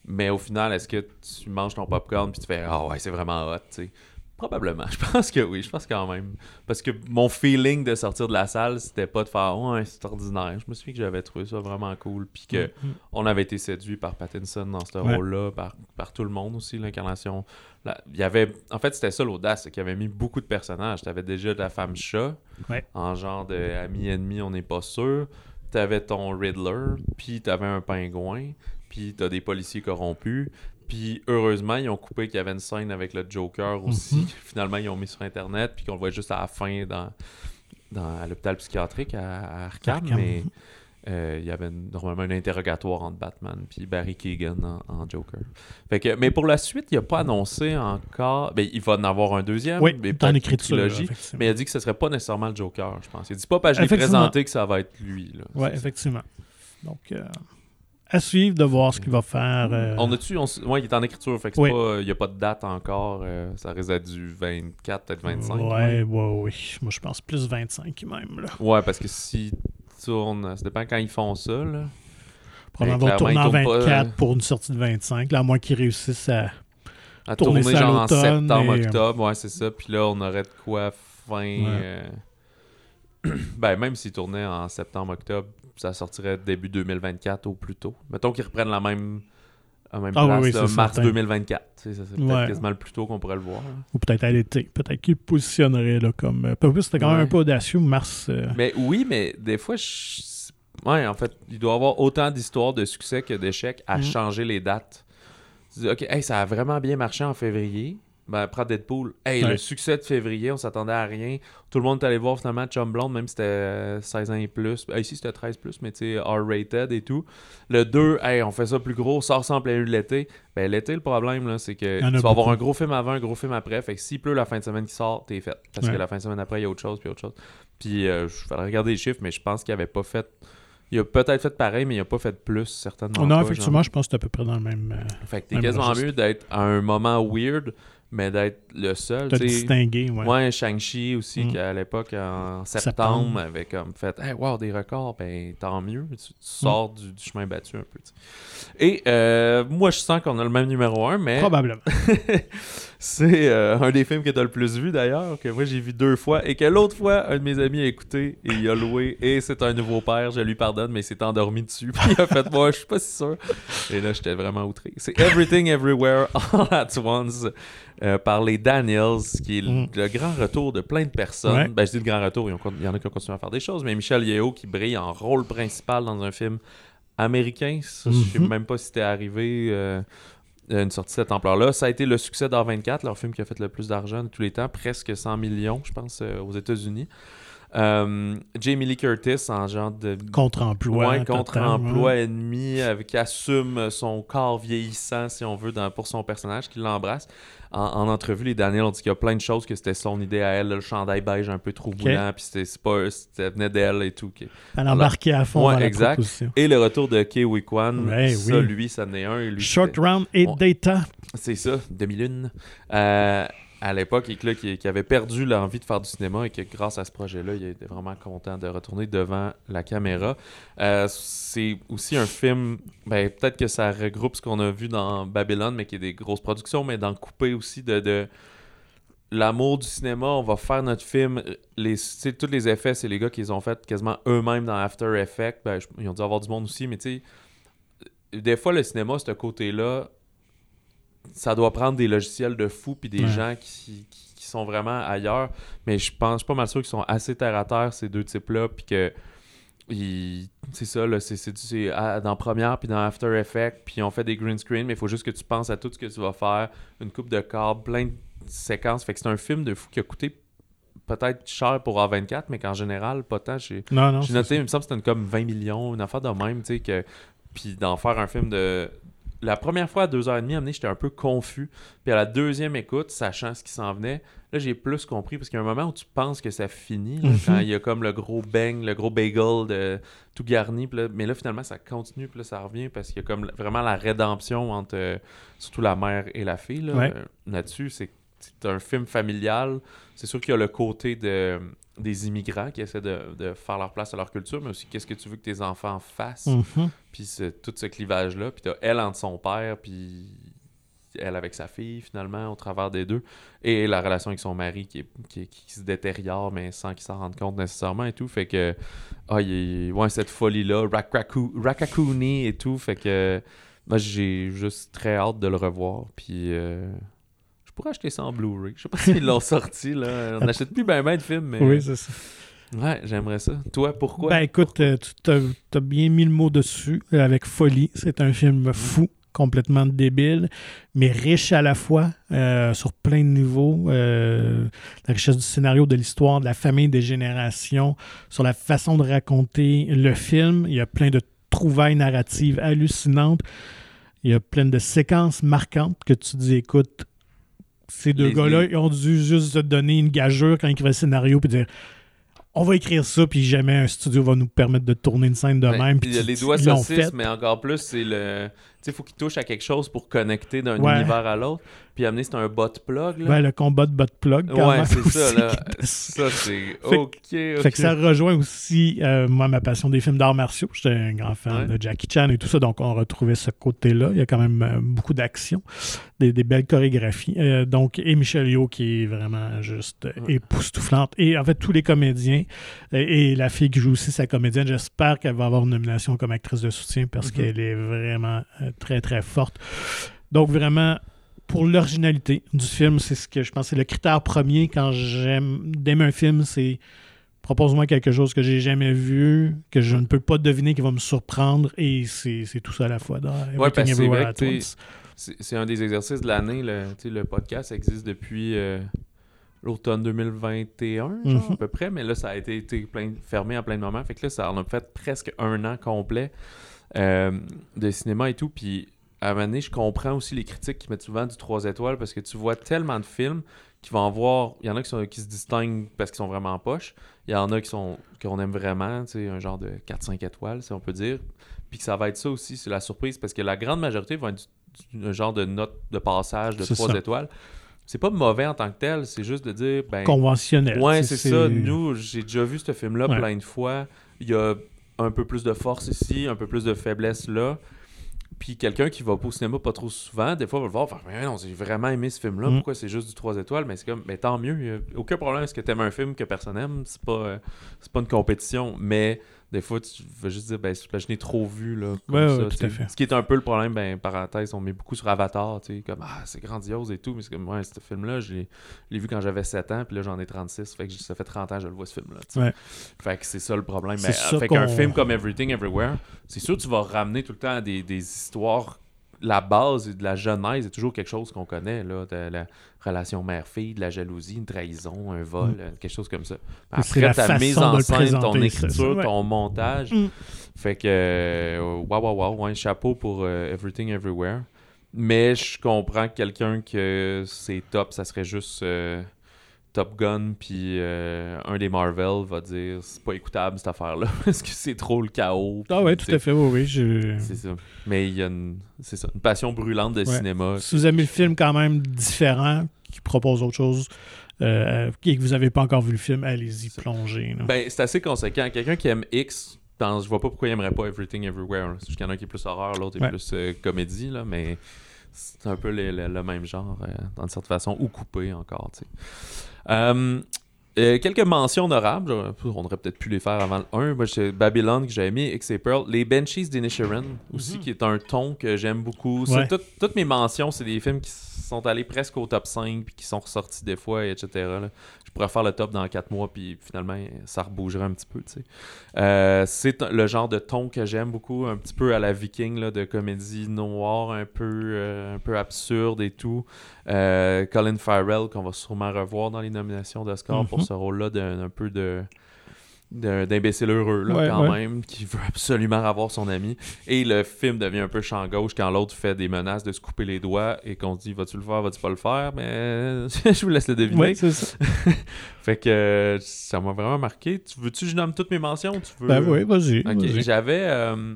Mais au final, est-ce que tu manges ton popcorn puis tu fais Ah ouais, c'est vraiment hot, tu sais? Probablement. Je pense que oui, je pense quand même. Parce que mon feeling de sortir de la salle, c'était pas de faire Ouais, c'est ordinaire. Je me souviens que j'avais trouvé ça vraiment cool. Puis que Mm, mm. on avait été séduit par Pattinson dans ce Ouais. rôle-là, par, par tout le monde aussi, l'incarnation. Il y avait, en fait, c'était ça l'audace, c'est qu'il avait mis beaucoup de personnages. T'avais déjà la femme chat, Ouais. en genre de ami-ennemi, on n'est pas sûr. T'avais ton Riddler, puis t'avais un pingouin, puis t'as des policiers corrompus. Puis heureusement, ils ont coupé qu'il y avait une scène avec le Joker aussi. Mhm. Finalement, ils ont mis sur Internet, puis qu'on le voit juste à la fin dans, dans à l'hôpital psychiatrique à, à Arkham. Arkham. Mais euh, il y avait une- normalement un interrogatoire entre Batman puis Barry Keegan en, en Joker. Fait que, mais pour la suite, il n'a pas annoncé encore. Ben, il va en avoir un deuxième. Oui, mais en peut-être une écriture. trilogie. effectivement. Mais il a dit que ce serait pas nécessairement le Joker, je pense. Il dit pas parce que je l'ai Effectivement. présenté que ça va être lui. Là. Ouais, C'est- effectivement. Donc, euh, à suivre de voir ce qu'il va faire. euh, On a-tu. On... Ouais, il est en écriture, fait que c'est Oui. pas- il n'y a pas de date encore. euh, ça risque d'être du 24, peut-être 25. Ouais, ouais, oui. Moi, je pense plus 25 même. Là. Ouais, parce que s'ils tournent. Ça dépend quand ils font ça, là. Probablement clairement, tourner en ils tournent pas, 24 euh, pour une sortie de 25, là, à moins qu'ils réussissent à. À Tourner tourner ça à genre en septembre, et, euh, octobre, ouais, c'est ça. Puis là, on aurait de quoi fin. euh, ben, même s'ils tournaient en septembre, octobre, ça sortirait début 2024 au plus tôt. Mettons qu'ils reprennent la même, la même Ah oui, place, oui, là, c'est mars certain. 2024. Tu sais, ça, c'est peut-être Ouais. quasiment le plus tôt qu'on pourrait le voir. Ou peut-être à l'été. Peut-être qu'ils positionneraient là, comme. En plus, c'était quand même Ouais. un peu audacieux, mars. euh, Mais oui, mais des fois, je... ouais, en fait, il doit y avoir autant d'histoires de succès que d'échecs à Mm. changer les dates. Tu dis, OK, hey, ça a vraiment bien marché en février. Ben, prends Deadpool. Hey, Ouais. le succès de février, on s'attendait à rien. Tout le monde est allé voir finalement Chum Blonde, même si c'était euh, 16 ans et plus. Ben, ici, c'était 13 plus, mais tu sais, R-rated et tout. Le 2, hey, on fait ça plus gros, sort ça en plein de l'été. Ben, l'été, le problème, là, c'est que tu vas avoir un gros film avant, un gros film après. Fait que s'il pleut la fin de semaine qui sort, t'es fait. Parce Ouais. que la fin de semaine après, il y a autre chose, puis autre chose. Puis, euh, je faudrait regarder les chiffres, mais je pense qu'il avait pas fait. Il a peut-être fait pareil, mais il a pas fait plus, certainement. non, pas, effectivement, genre. je pense que c'est à peu près dans le même. euh, Fait que t'es quasiment registre. mieux d'être à un moment weird, mais d'être le seul. sais. distinguer. Ouais. Ouais, Shang-Chi aussi, Mm. qui à l'époque, en septembre, Septembre. avait comme fait Hey, wow, des records, ben tant mieux. Tu, tu Mm. sors du, du chemin battu un peu. Et euh, moi, je sens qu'on a le même numéro 1, mais Probablement. c'est euh, un des films que tu as le plus vu d'ailleurs, que moi j'ai vu deux fois, et que l'autre fois, un de mes amis a écouté et il a loué, et c'est un nouveau père, je lui pardonne, mais il s'est endormi dessus. Puis il a fait, moi, je suis pas si sûr. Et là, j'étais vraiment outré. C'est Everything Everywhere All at Once euh, par les Daniels, qui est le, Mm. le grand retour de plein de personnes. Ouais. Ben, je dis le grand retour, il y en a qui ont continué à faire des choses, mais Michel Yeo qui brille en rôle principal dans un film américain. Ça, Je sais Mhm. même pas si c'était arrivé. euh, une sortie de cette ampleur-là. Ça a été le succès d'A24, leur film qui a fait le plus d'argent de tous les temps, presque 100 millions, je pense, euh, aux États-Unis. Euh, Jamie Lee Curtis en genre de Contre-emploi. Ouais, contre-emploi ouais. ennemi, avec, qui assume son corps vieillissant, si on veut, dans, pour son personnage, qui l'embrasse. En, en entrevue, les Daniels ont dit qu'il y a plein de choses que c'était son idée à elle, le chandail beige un peu trop boulant, puis c'était c'est pas, c'était venait d'elle et tout. qui- Elle embarquait à fond Ouais, dans la exact. proposition. Et le retour de Kei Kwan, Ouais, ça, oui. lui, ça en est un. lui, Short round et data. C'est ça, demi-lune. Euh, à l'époque, et que là, qui, avait perdu l'envie de faire du cinéma et que grâce à ce projet-là, il était vraiment content de retourner devant la caméra. Euh, c'est aussi un film, ben, peut-être que ça regroupe ce qu'on a vu dans Babylone, mais qui est des grosses productions, mais dans Coupé aussi de. L'amour du cinéma, on va faire notre film. Les, tous les effets, c'est les gars qui les ont fait quasiment eux-mêmes dans After Effects. Ben, ils ont dû avoir du monde aussi, mais tu sais, des fois, le cinéma, ce côté-là, ça doit prendre des logiciels de fou puis des Ouais. gens qui, qui- qui sont vraiment ailleurs. Mais je pense, je suis pas mal sûr qu'ils sont assez terre à terre, ces deux types-là, puis que. ils- C'est ça, là, c'est, dans Premiere puis dans After Effects, puis on fait des green screen, mais il faut juste que tu penses à tout ce que tu vas faire, une coupe de câbles, plein de séquences. Fait que c'est un film de fou qui a coûté peut-être cher pour A24, mais qu'en général, pas tant. J'ai, Non, non. j'ai c'est noté, ça. il me semble que c'était une comme 20 millions, une affaire de même, tu sais, que... Puis d'en faire un film de... La première fois, à 2h30, amené, j'étais un peu confus. Puis à la deuxième écoute, sachant ce qui s'en venait, là, j'ai plus compris, parce qu'il y a un moment où tu penses que ça finit, là, Mhm. quand il y a comme le gros bang, le gros bagel de tout garni, puis là- mais là, finalement, ça continue, puis là, ça revient, parce qu'il y a comme vraiment la rédemption entre, euh, surtout la mère et la fille, là, Ouais. euh, là-dessus, c'est c'est un film familial. C'est sûr qu'il y a le côté de, des immigrants qui essaient de, de faire leur place à leur culture, mais aussi qu'est-ce que tu veux que tes enfants fassent. Mhm. Puis tout ce clivage-là. Puis t'as elle entre son père, puis elle avec sa fille, finalement, au travers des deux. Et la relation avec son mari qui, est- qui, qui se détériore, mais sans qu'il s'en rende compte nécessairement et tout. Fait que, ah, il y a- ouais, cette folie-là, Rakaku- Rakakuni et tout. Fait que, moi, j'ai juste très hâte de le revoir. Puis, euh, pourrais acheter ça en Blu-ray. Je sais pas s'ils l'ont sorti, là. On n'achète plus ben ben de films, mais. Oui, c'est ça. Ouais, j'aimerais ça. Toi, pourquoi? Ben écoute, euh, tu as, bien mis le mot dessus euh, avec folie. C'est un film fou, complètement débile, mais riche à la fois euh, sur plein de niveaux. Euh, la richesse du scénario, de l'histoire, de la famille, des générations, sur la façon de raconter le film. Il y a plein de trouvailles narratives hallucinantes. Il y a plein de séquences marquantes que tu dis, écoute, ces deux gars-là, ils ont dû juste se donner une gageure quand ils écrivaient le scénario puis dire on va écrire ça, puis jamais un studio va nous permettre de tourner une scène de Ben, même. puis les doigts saucisses, mais encore plus, c'est le. Il faut qu'il touche à quelque chose pour connecter d'un Ouais. univers à l'autre. Puis amener, c'est un bot plug, là. Ben, le combat de bot plug. quand ouais, c'est ça, là. Ça, c'est. Ok. Fait que ça rejoint aussi, euh, moi, ma passion des films d'arts martiaux. J'étais un grand fan Ouais. de Jackie Chan et tout ça, donc on retrouvait ce côté-là. Il y a quand même euh, beaucoup d'action, des, des belles chorégraphies. Euh, donc, et Michel Yeoh qui est vraiment juste époustouflante. Et en fait, tous les comédiens et la fille qui joue aussi sa comédienne, j'espère qu'elle va avoir une nomination comme actrice de soutien parce Mhm. qu'elle est vraiment très, très forte. Donc, vraiment, pour l'originalité du film, c'est ce que je pense c'est le critère premier quand j'aime d'aimer un film, c'est propose-moi quelque chose que j'ai jamais vu, que je ne peux pas deviner qui va me surprendre et c'est tout ça à la fois Everything parce que c'est un des exercices de l'année. Le, le podcast existe depuis euh, l'automne 2021, genre, Mhm. à peu près. Mais là, ça a été, été plein, fermé à plein de moments. Fait que là, ça en a fait presque un an complet euh, de cinéma et tout. Puis à un moment donné, je comprends aussi les critiques qui mettent souvent du 3 étoiles parce que tu vois tellement de films qui vont avoir. Il y en a qui, sont, qui se distinguent parce qu'ils sont vraiment en poche. Il y en a qui sont qu'on aime vraiment, tu sais, un genre de 4-5 étoiles, si on peut dire. Puis que ça va être ça aussi, c'est la surprise, parce que la grande majorité va être du- du- un genre de note de passage de C'est 3 ça. étoiles. C'est pas mauvais en tant que tel, c'est juste de dire, ben, Conventionnel. Ouais, c'est ça. Nous, j'ai déjà vu ce film-là Ouais. plein de fois. Il y a un peu plus de force ici, un peu plus de faiblesse là. Puis quelqu'un qui va pas au cinéma pas trop souvent, des fois va le voir, faire Mais non, j'ai vraiment aimé ce film-là. Mm. Pourquoi c'est juste du 3 étoiles? Mais c'est comme, mais tant mieux. Aucun problème. Est-ce que t'aimes un film que personne aime C'est pas, euh, c'est pas une compétition. Mais des fois, tu veux juste dire, ben, je n'ai trop vu là. Comme Ouais, ça, ouais, tout tu sais. à fait. Ce qui est un peu le problème, ben, parenthèse, on met beaucoup sur Avatar, tu sais, comme ah, c'est grandiose et tout, mais c'est comme ouais, ce film-là, je l'ai l'ai vu quand j'avais 7 ans, puis là j'en ai 36, fait que ça fait 30 ans que je le vois ce film-là. Ouais. Fait que c'est ça le problème. Sûr fait qu'un qu'on- film comme Everything Everywhere, c'est sûr que tu vas ramener tout le temps des, des histoires la base de la genèse est toujours quelque chose qu'on connaît, là, de la relation mère-fille, de la jalousie, une trahison, un vol, mm. quelque chose comme ça. Après, ta mise en scène, ton écriture, ton montage, mm. fait que, waouh, waouh, waouh, chapeau pour euh, Everything Everywhere. Mais je comprends que quelqu'un que c'est top, ça serait juste euh, Top Gun, puis euh, un des Marvel va dire c'est pas écoutable cette affaire-là, parce que c'est trop le chaos. Ah ouais, tout à fait, oui, oui. C'est ça. Mais il y a une, ça, une passion brûlante de cinéma. Si vous aimez le film quand même différent, qui propose autre chose, euh, et que vous n'avez pas encore vu le film, allez-y, plongez. Ben, c'est assez conséquent. Quelqu'un qui aime X, pense, je vois pas pourquoi il aimerait pas Everything Everywhere. C'est qu'il y en a un qui est plus horreur, l'autre est plus euh, comédie, là, mais c'est un peu le même genre, euh, dans une certaine façon, ou coupé encore. Euh, euh, quelques mentions honorables, on aurait peut-être pu les faire avant le 1. Moi, c'est Babylon que j'ai aimé, X et Pearl. Les Benchies d'Inisherin aussi, mhm. qui est un ton que j'aime beaucoup. toutes mes mentions, c'est des films qui sont allés presque au top 5 puis qui sont ressortis des fois, etc pourrais faire le top dans 4 mois, puis finalement, ça rebougerait un petit peu. Euh, c'est le genre de ton que j'aime beaucoup, un petit peu à la Viking, là, de comédie noire, un peu, euh, un peu absurde et tout. Euh, Colin Farrell, qu'on va sûrement revoir dans les nominations d'Oscar pour mhm. ce rôle-là d'un peu de d'imbécile heureux là, quand même qui veut absolument avoir son ami. Et le film devient un peu champ gauche quand l'autre fait des menaces de se couper les doigts et qu'on se dit vas-tu le faire vas-tu pas le faire? Mais je vous laisse le deviner. Ça. fait que ça m'a vraiment marqué. Tu veux-tu que je nomme toutes mes mentions tu veux... ben oui vas-y j'avais euh,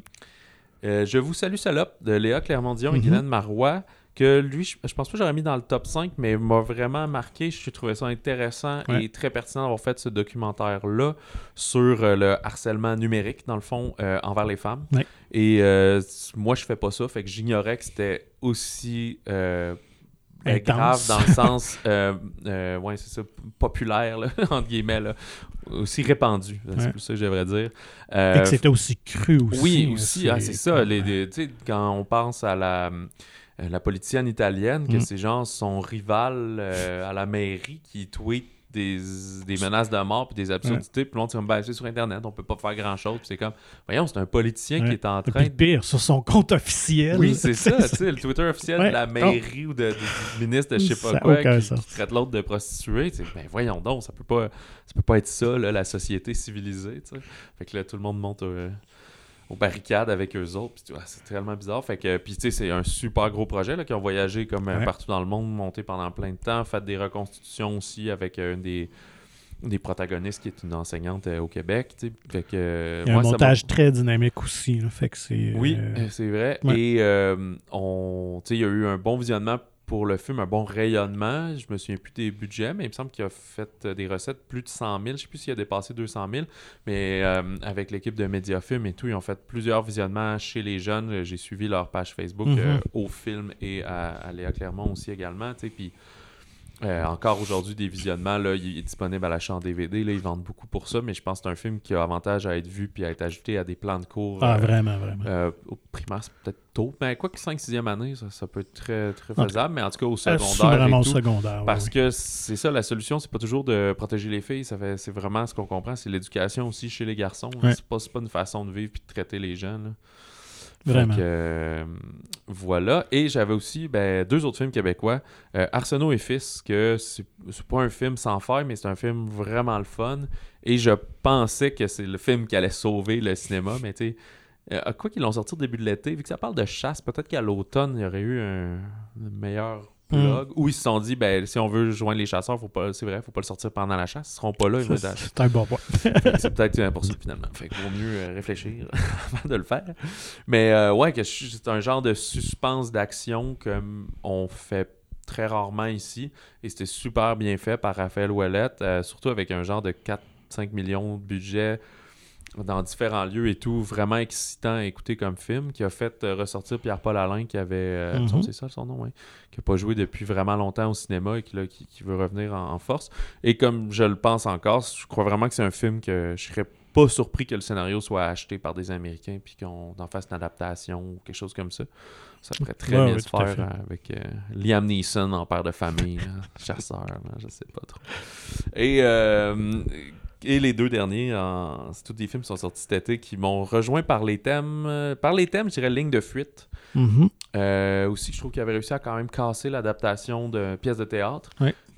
euh, Je vous salue salope de Léa Clermont-Dion et mm-hmm. Guylaine Marois que lui, je, pense pas que j'aurais mis dans le top 5, mais m'a vraiment marqué. Je trouvais ça intéressant et très pertinent d'avoir fait ce documentaire-là sur euh, le harcèlement numérique, dans le fond, euh, envers les femmes. Et euh, moi, je fais pas ça, fait que j'ignorais que c'était aussi grave dans le sens, ouais, c'est ça, populaire, là, entre guillemets, là, aussi répandu. C'est plus ça que j'aimerais dire. et que c'était aussi cru aussi. Oui, aussi, ah, c'est ça. Les, quand on pense à la la politicienne italienne, que mm. ces gens sont rivales euh, à la mairie qui tweet des, menaces de mort puis des absurdités. Puis là, on ben, c'est sur Internet, on peut pas faire grand-chose. c'est comme, voyons, c'est un politicien qui est en train. de... pire, sur son compte officiel. Oui, c'est ça, tu sais, le Twitter officiel de la mairie ou de, du ministre de je sais pas quoi qui, traite l'autre de prostituée. Ben voyons donc, ça peut pas, ça peut pas être ça, la société civilisée. Fait que là, tout le monde monte. Euh, aux barricades avec eux autres. c'est tellement bizarre. Fait que, puis tu sais, c'est un super gros projet là, qui ont voyagé comme euh, partout dans le monde, monté pendant plein de temps, fait des reconstitutions aussi avec euh, une des des protagonistes qui est une enseignante euh, au Québec. Fait que, Il y a un montage très dynamique aussi. fait que c'est, oui, c'est vrai. Et on, il y a eu un bon visionnement pour le film un bon rayonnement. Je me souviens plus des budgets, mais il me semble qu'il a fait euh, des recettes plus de 100 000. Je ne sais plus s'il a dépassé 200 000, mais euh, avec l'équipe de Mediafilm et tout, ils ont fait plusieurs visionnements chez les jeunes. J'ai suivi leur page Facebook mhm. euh, au film et à, Léa Clermont aussi également. Puis euh, encore aujourd'hui, des visionnements, là, il est disponible à l'achat en DVD. Là, ils vendent beaucoup pour ça, mais je pense que c'est un film qui a avantage à être vu puis à être ajouté à des plans de cours. Ah, euh, vraiment, vraiment. Euh, au primaire, c'est peut-être tôt. Mais quoi que 5-6e année, ça, peut être très, très faisable. Mais en tout cas, au secondaire. vraiment secondaire. Parce que c'est ça, la solution, c'est pas toujours de protéger les filles. Ça fait, c'est vraiment ce qu'on comprend, c'est l'éducation aussi chez les garçons. C'est pas, pas une façon de vivre puis de traiter les jeunes. Vraiment. Euh, voilà. Et j'avais aussi ben, deux autres films québécois. Euh, Arsenault et Fils, que c'est pas un film sans faille, mais c'est un film vraiment le fun. Et je pensais que c'est le film qui allait sauver le cinéma, mais tu sais. Euh, quoi qu'ils l'ont sorti au début de l'été, vu que ça parle de chasse, peut-être qu'à l'automne, il y aurait eu un meilleur Mm. où ils se sont dit ben si on veut joindre les chasseurs faut pas c'est vrai faut pas le sortir pendant la chasse. Ils seront pas là c'est un bon point. C'est peut-être pour ça finalement. Fait qu'il vaut mieux euh, réfléchir avant de le faire. Mais euh, ouais que c'est un genre de suspense d'action comme on fait très rarement ici. Et c'était super bien fait par Raphaël Ouellette euh, surtout avec un genre de 4-5 millions de budget dans différents lieux et tout, vraiment excitant à écouter comme film, qui a fait euh, ressortir Pierre-Paul Alain, qui avait, euh, mhm. c'est ça son nom, qui n'a pas joué depuis vraiment longtemps au cinéma et qui, qui, veut revenir en, force. Et comme je le pense encore, je crois vraiment que c'est un film que je serais pas surpris que le scénario soit acheté par des Américains puis qu'on en fasse une adaptation ou quelque chose comme ça. Ça pourrait très bien se faire avec euh, Liam Neeson en père de famille, chasseur, je sais pas trop. Et et les deux derniers, c'est tous des films qui sont sortis cet été qui m'ont rejoint par les thèmes. Euh, par les thèmes, je dirais Ligne de fuite. Mm-hmm. Euh, aussi, je trouve qu'il avait réussi à quand même casser l'adaptation de pièce de théâtre.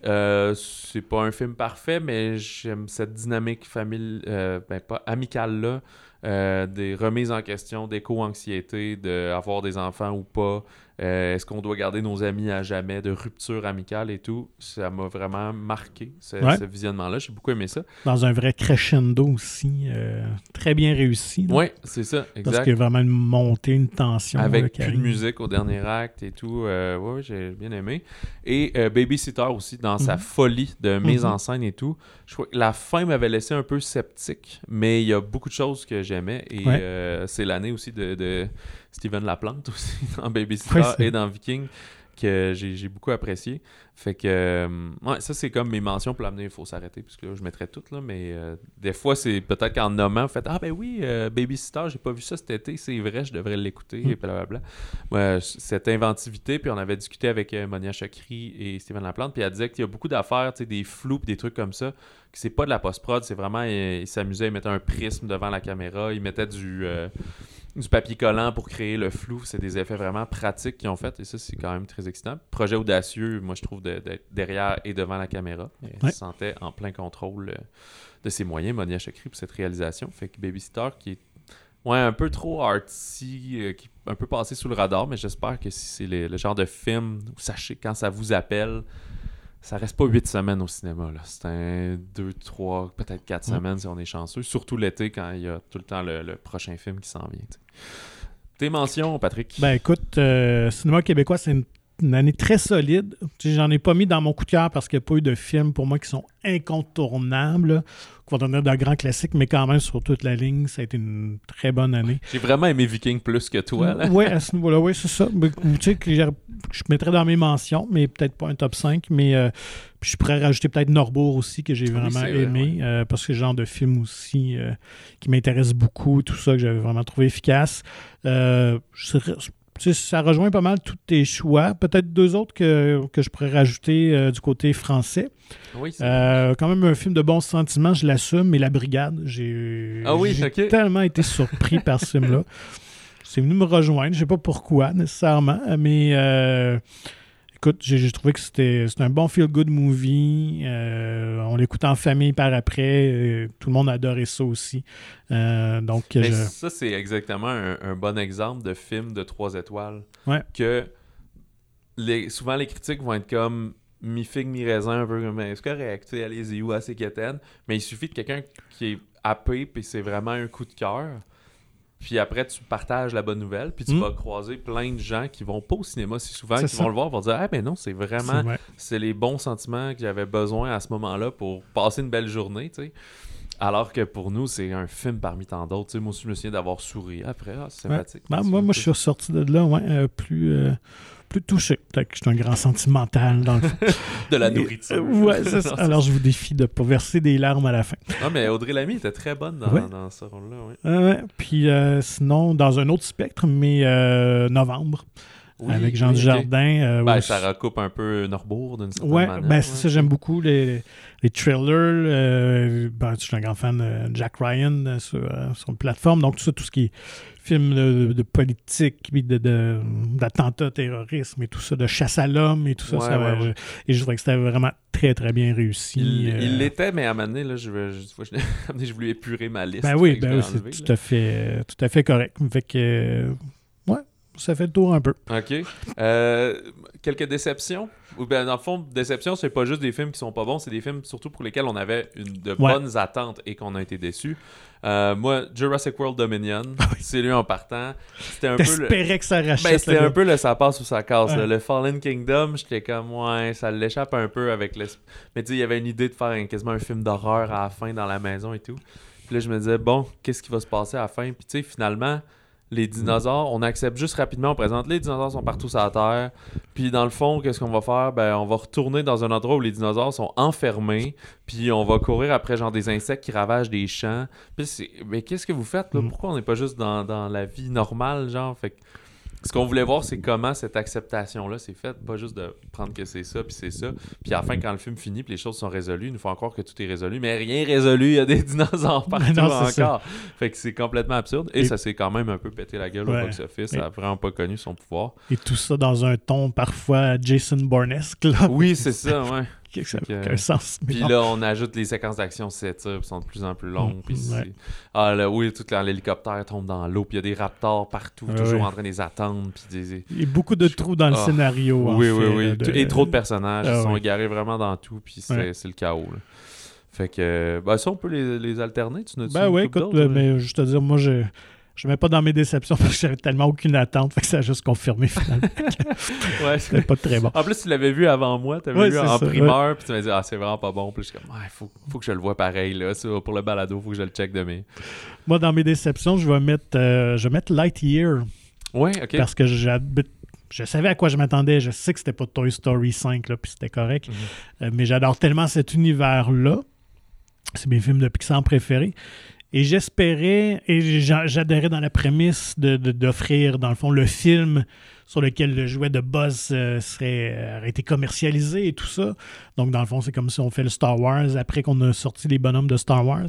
Euh, c'est pas un film parfait, mais j'aime cette dynamique famille, euh, ben, pas amicale là, euh, des remises en question, d'éco-anxiété, d'avoir des enfants ou pas. Euh, Est-ce qu'on doit garder nos amis à jamais, de rupture amicale et tout? Ça m'a vraiment marqué, ce, Ouais. ce visionnement-là. J'ai beaucoup aimé ça. Dans un vrai crescendo aussi. euh, très bien réussi. Oui, c'est ça, Parce exact. qu'il y a vraiment une montée, une tension. Avec plus de musique au dernier acte et tout. Euh, ouais, j'ai bien aimé. Et Babysitter aussi, dans sa Mhm. folie de mise Mhm. en scène et tout. Je crois que la fin m'avait laissé un peu sceptique, mais il y a beaucoup de choses que j'aimais. Et Ouais. c'est l'année aussi de, de Steven Laplante aussi, dans Babysitter et dans Viking, que j'ai j'ai beaucoup apprécié. Fait que, euh, ouais, ça c'est comme mes mentions pour l'amener, il faut s'arrêter, parce que là, je mettrais toutes, là, mais euh, des fois, c'est peut-être qu'en nommant, vous faites Ah ben oui, euh, Babysitter, j'ai pas vu ça cet été, c'est vrai, je devrais l'écouter, Mm. et blablabla. Ouais, cette inventivité, puis on avait discuté avec euh, Monia Chakri et Steven Laplante, puis elle disait qu'il y a beaucoup d'affaires, des flous, des trucs comme ça, que c'est pas de la post-prod, c'est vraiment, euh, il s'amusait, il mettait un prisme devant la caméra, il mettait du. Du papier collant pour créer le flou. C'est des effets vraiment pratiques qu'ils ont fait et ça, c'est quand même très excitant. Projet audacieux, moi, je trouve, de- d'être derrière et devant la caméra. Elle Ouais. se sentait en plein contrôle euh, de ses moyens, Monia Chakri, pour cette réalisation. Fait que Babysitter, qui est ouais, un peu trop artsy, euh, qui est un peu passé sous le radar, mais j'espère que si c'est le, genre de film où sachez quand ça vous appelle, ça reste pas huit semaines au cinéma. là. C'est un deux, trois, peut-être quatre Ouais. semaines si on est chanceux. Surtout l'été quand il y a tout le temps le, le prochain film qui s'en vient. Tes mentions, Patrick? Ben écoute, euh, cinéma québécois, c'est une, une année très solide. J'en ai pas mis dans mon coup de cœur parce qu'il n'y a pas eu de films pour moi qui sont incontournables, là, qui vont devenir de grands classiques, mais quand même sur toute la ligne, ça a été une très bonne année. J'ai vraiment aimé Viking plus que toi. Oui, à ce niveau-là, oui, c'est ça. Mais, tu sais, que je mettrais dans mes mentions, mais peut-être pas un top 5. Mais euh, je pourrais rajouter peut-être Norbourg aussi, que j'ai vraiment vrai, aimé, euh, parce que c'est le genre de film aussi euh, qui m'intéresse beaucoup, tout ça que j'avais vraiment trouvé efficace. Je ça rejoint pas mal tous tes choix. Peut-être deux autres que, que je pourrais rajouter euh, du côté français. Oui, c'est Euh, quand même un film de bons sentiments, je l'assume, mais La Brigade, j'ai Ah oui, tellement été surpris par ce film-là. C'est venu me rejoindre, je sais pas pourquoi nécessairement, mais euh, écoute, j'ai trouvé que c'était un bon feel-good movie. Euh, on l'écoute en famille par après, tout le monde a adoré ça aussi. Euh, donc, Mais je- ça, c'est exactement un, un bon exemple de film de trois étoiles. Ouais. Que les, souvent, les critiques vont être comme mi-figue, mi-raisin, un peu comme Ben, c'est correct, allez-y ou assez quétaine. Mais il suffit de quelqu'un qui est happé, puis c'est vraiment un coup de cœur. Puis après, tu partages la bonne nouvelle, puis tu Mm. vas croiser plein de gens qui vont pas au cinéma si souvent, qui ça. vont le voir, vont dire Ah, ben non, c'est vraiment c'est les bons sentiments que j'avais besoin à ce moment-là pour passer une belle journée, tu sais. Alors que pour nous, c'est un film parmi tant d'autres. Tu sais, moi aussi, je me souviens d'avoir souri après. Ah, c'est Ouais. sympathique. Ben, moi, moi, je suis ressorti de là ouais, euh, plus, euh, plus touché. Peut-être que je suis un grand sentimental dans le fond. De la nourriture. euh, ouais, c'est ça. Alors, je vous défie de ne pas verser des larmes à la fin. Non, mais Audrey Lamy était très bonne dans, Ouais. dans ce rôle-là. Euh, ouais. Puis euh, sinon, dans un autre spectre, mais euh, novembre, Oui, avec Jean oui. Dujardin. euh, Ben, ça recoupe un peu Norbourg d'une certaine Ouais, manière. ben c'est ça, j'aime beaucoup les, les thrillers. euh, ben, je suis un grand fan de Jack Ryan sur, sur une plateforme. Donc, tout ça, tout ce qui est film de, de politique, puis de, de- d'attentats terrorisme et tout ça, de chasse à l'homme et tout ça. Ouais, ça ouais, je- ouais. et je trouvais que c'était vraiment très, très bien réussi. Il euh, l'était, mais à un moment donné, là, je, veux- je, je, voulais épurer ma liste. Ben oui, ben oui, c'est tout à, fait, tout à fait correct. Fait que, ouais, ça fait le tour un peu. OK. Euh, quelques déceptions? Ou ben, dans le fond, déception, c'est pas juste des films qui sont pas bons, c'est des films surtout pour lesquels on avait une, de Ouais. bonnes attentes et qu'on a été déçus. Euh, moi, Jurassic World Dominion, c'est lui en partant. C'était un peu le... Que ça rachète. Ben, c'était un peu le ça passe ou ça casse. Ouais. Le Fallen Kingdom, j'étais comme, ouais, ça l'échappe un peu avec le. Mais tu sais, il y avait une idée de faire un- quasiment un film d'horreur à la fin dans la maison et tout. Puis là, je me disais, bon, qu'est-ce qui va se passer à la fin? Puis tu sais, finalement, les dinosaures, on accepte juste rapidement, on présente les dinosaures sont partout sur la Terre. Puis dans le fond, qu'est-ce qu'on va faire? Ben, on va retourner dans un endroit où les dinosaures sont enfermés. Puis on va courir après genre des insectes qui ravagent des champs. Puis c'est, mais qu'est-ce que vous faites là? Mm. Pourquoi on n'est pas juste dans, dans la vie normale, genre? Fait que ce qu'on voulait voir, c'est comment cette acceptation-là s'est faite. Pas juste de prendre que c'est ça, puis c'est ça. Puis à la fin, quand le film finit, puis les choses sont résolues, il nous faut encore que tout est résolu. Mais rien résolu, il y a des dinosaures partout Non, ça. encore. Fait que c'est complètement absurde. Et, Et- ça s'est quand même un peu pété la gueule Ouais. au box-office. Ça a vraiment pas connu son pouvoir. Et tout ça dans un ton parfois Jason Bournesque, là. Oui, c'est ça, ouais. que ça n'a aucun sens. Puis là, on ajoute les séquences d'action s'étirent, sont de plus en plus longues. Mm, Puis c'est- ouais. Ah là, oui, tout l'hélicoptère tombe dans l'eau, puis il y a des raptors partout, Ouais, toujours ouais. en train de les attendre. Puis des... Il y a beaucoup de trous dans le Ah. scénario. en Oui, oui, fait, oui. de- Et trop de personnages. Ah, ils sont égarés vraiment dans tout, puis c'est le chaos. là. Fait que, ben ça, on peut les, les alterner. Tu n'as-tu Ben oui, écoute, euh, là? mais je te dire, moi, je je mets pas dans mes déceptions parce que j'avais tellement aucune attente. Fait que ça a juste confirmé finalement. Ouais. C'était pas très bon. En plus, tu l'avais vu avant moi, tu avais Ouais, vu en ça, primeur, puis tu m'as dit, ah, c'est vraiment pas bon. Puis je suis comme, ouais, faut, faut que je le vois pareil, là. Ça, pour le balado, faut que je le check de mes. Moi, dans mes déceptions, je vais mettre, euh, je vais mettre Lightyear Ouais, ok. parce que j'habite. Je savais à quoi je m'attendais. Je sais que c'était pas Toy Story 5, là, puis c'était correct. Mhm. Euh, mais j'adore tellement cet univers-là. C'est mes films de Pixar préférés. Et j'espérais, et j'a- j'adhérais dans la prémisse de- de- d'offrir, dans le fond, le film sur lequel le jouet de Buzz euh, serait, euh, aurait été commercialisé et tout ça. Donc, dans le fond, c'est comme si on fait le Star Wars après qu'on a sorti les bonhommes de Star Wars.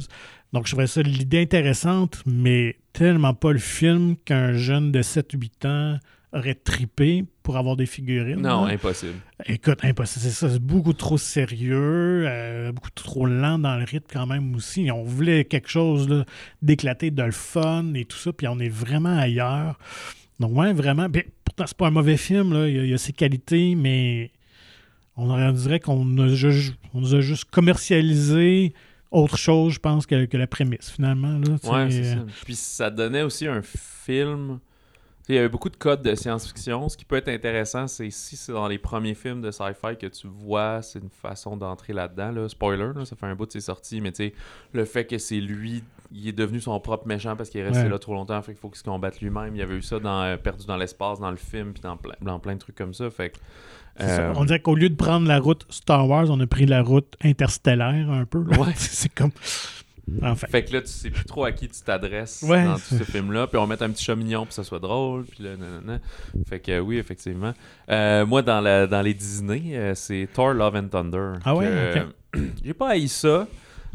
Donc, je trouvais ça l'idée intéressante, mais tellement pas le film qu'un jeune de 7-8 ans aurait tripé pour avoir des figurines. Non, là. impossible. Écoute, impossible. C'est ça, c'est beaucoup trop sérieux, euh, beaucoup trop lent dans le rythme quand même aussi. On voulait quelque chose là, d'éclaté, de le fun et tout ça, puis on est vraiment ailleurs. Donc, ouais, vraiment. Puis, pourtant, c'est pas un mauvais film, là. Il, y a, il y a ses qualités, mais on dirait qu'on a on nous a juste commercialisé autre chose, je pense, que, que la prémisse, finalement. Là, Ouais, c'est euh, ça. Puis ça donnait aussi un film. Il y avait beaucoup de codes de science-fiction. Ce qui peut être intéressant, c'est si c'est dans les premiers films de sci-fi que tu vois, c'est une façon d'entrer là-dedans. Là. Spoiler, là, ça fait un bout de ses sorties, mais tu sais, le fait que c'est lui, il est devenu son propre méchant parce qu'il est resté Ouais. là trop longtemps, fait qu'il faut qu'il se combatte lui-même. Il y avait eu ça dans euh, Perdu dans l'espace, dans le film, puis dans plein, dans plein de trucs comme ça. Fait que, euh, On dirait qu'au lieu de prendre la route Star Wars, on a pris la route interstellaire un peu. Ouais. c'est comme. Enfin. Fait que là, tu sais plus trop à qui tu t'adresses Ouais. dans tout ce film-là. Puis on met un petit chat mignon pour que ça soit drôle. Puis là, nanana. Fait que euh, oui, effectivement. Euh, moi, dans, la, dans les Disney, euh, c'est Thor Love and Thunder. Ah ouais, que, ok. J'ai pas haï ça.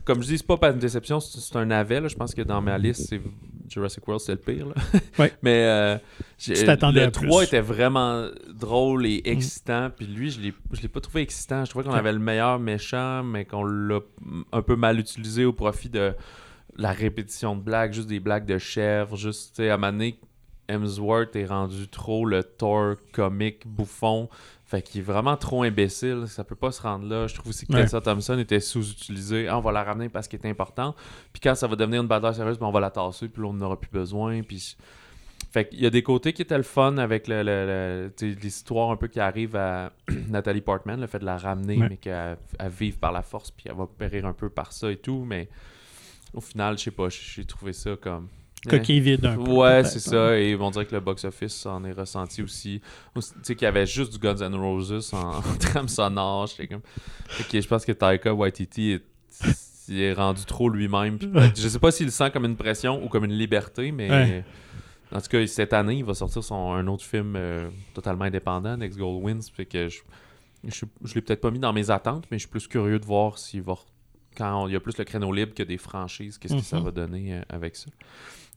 Comme je dis, c'est pas pas une déception, c'est c'est un navet. là. Je pense que dans ma liste, c'est Jurassic World, c'est le pire. là. Ouais. Mais euh, Tu le à plus. 3 était vraiment drôle et excitant. Puis lui, je l'ai je l'ai pas trouvé excitant. Je trouvais qu'on Ouais. avait le meilleur méchant, mais qu'on l'a un peu mal utilisé au profit de la répétition de blagues, juste des blagues de chèvre, juste, tu sais, à donné, Hemsworth est rendu trop le Thor comique bouffon, fait qu'il est vraiment trop imbécile, ça peut pas se rendre là. Je trouve aussi que Ouais. Tessa Thompson était sous-utilisée. Ah, on va la ramener parce qu'elle est importante, puis quand ça va devenir une bataille sérieuse, ben, on va la tasser, puis là, on n'aura plus besoin, puis... Fait qu'il y a des côtés qui étaient le fun avec le, l'histoire un peu qui arrive à Nathalie Portman, le fait de la ramener, Ouais. mais qu'elle elle vive par la force, puis elle va périr un peu par ça et tout, mais au final, je sais pas, j'ai trouvé ça comme... Coquille vide un peu. Ouais, c'est hein. ça. Et on dirait que le box-office en est ressenti aussi. Tu sais, qu'il y avait juste du Guns N' Roses en, trame sonore. Comme... Je pense que Taika Waititi est, il est rendu trop lui-même. Je sais pas s'il le sent comme une pression ou comme une liberté, mais... Ouais. En tout cas, cette année, il va sortir son, un autre film euh, totalement indépendant, Next Gold Wins. Fait que je, je, je l'ai peut-être pas mis dans mes attentes, mais je suis plus curieux de voir s'il va... Quand il y a plus le créneau libre que des franchises, qu'est-ce que ça Mhm. va donner euh, avec ça.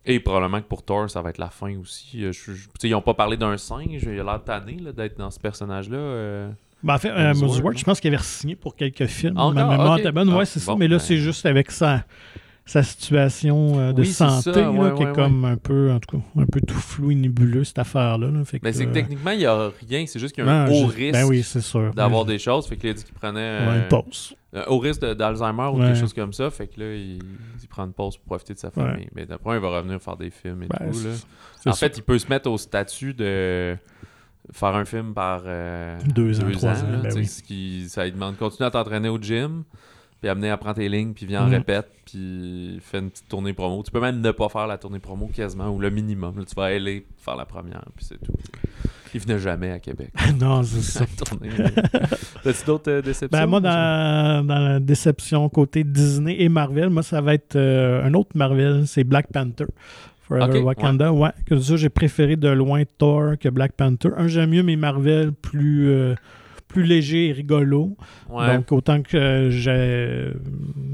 Et probablement que pour Thor, ça va être la fin aussi. Euh, je- je- ils n'ont pas parlé d'un singe. Il a l'air tanné d'être dans ce personnage-là. euh. Ben, en fait, euh, je pense qu'il avait signé pour quelques films. Encore? Ma mémoire Ok. était bonne, Ah, ouais, c'est ça. Mais là, ben. c'est juste avec sa, sa situation euh, de Oui, santé là, ouais, qui est ouais, comme un peu, en tout cas, un peu tout flou et nébuleux, cette affaire-là. là. Fait c'est que euh, techniquement, il n'y a rien. C'est juste qu'il y a un ben, haut je- risque Ben oui, d'avoir Ben, des choses. Fait qu'il a dit qu'il prenait euh, une pause. un haut risque de- d'Alzheimer ou quelque chose comme ça. Fait que là, il, il prend une pause pour profiter de sa famille. Mais d'après, il va revenir faire des films et Ben, tout. Là. En ça. fait, il peut se mettre au statut de faire un film par euh, Deux ans, trois ans, là, ben tu sais, oui. ce qui, ça lui demande continue à t'entraîner au gym, puis amener à prendre tes lignes, puis viens en Mhm. répète, puis fais une petite tournée promo. Tu peux même ne pas faire la tournée promo quasiment, ou le minimum. Là, tu vas aller faire la première, puis c'est tout. Il venait jamais à Québec. non, c'est ça. T'as-tu d'autres euh, déceptions? Ben, moi, dans, dans la déception côté Disney et Marvel, moi, ça va être euh, un autre Marvel, c'est Black Panther. Forever Wakanda, ouais. Que ça, j'ai préféré de loin Thor que Black Panther. Un, j'aime mieux, mais Marvel plus, euh, plus léger et rigolo. Ouais. Donc, autant que euh,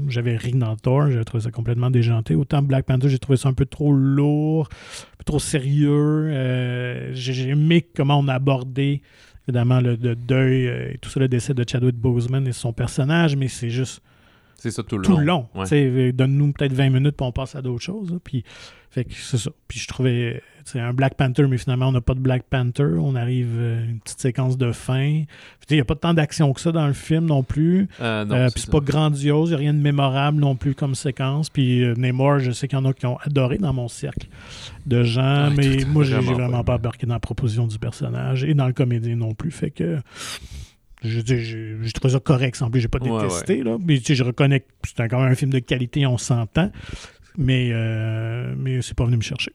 j'avais ri dans Thor, j'ai trouvé ça complètement déjanté. Autant Black Panther, j'ai trouvé ça un peu trop lourd, un peu trop sérieux. Euh, j'ai j'ai aimé comment on a abordé, évidemment, le, le deuil euh, et tout ça, le décès de Chadwick Boseman et son personnage, mais c'est juste c'est ça tout le tout long. le long. Ouais. Euh, Donne-nous peut-être 20 minutes puis on passe à d'autres choses. là. Puis, fait que c'est ça. Puis je trouvais sais, un Black Panther, mais finalement, on n'a pas de Black Panther. On arrive euh, une petite séquence de fin. Il n'y a pas tant d'action que ça dans le film non plus. Euh, non, Euh, c'est puis c'est pas grandiose, il n'y a rien de mémorable non plus comme séquence. Puis euh, Namor, je sais qu'il y en a qui ont adoré dans mon cercle de gens, Ouais, mais tout- moi, j'ai vraiment vraiment pas embarqué dans la proposition du personnage et dans le comédien non plus. Fait que. Je trouvé ça correct, sans plus, j'ai pas Ouais, détesté, là, mais tu sais, je reconnais que c'est quand même un film de qualité, on s'entend, mais, euh, mais c'est pas venu me chercher.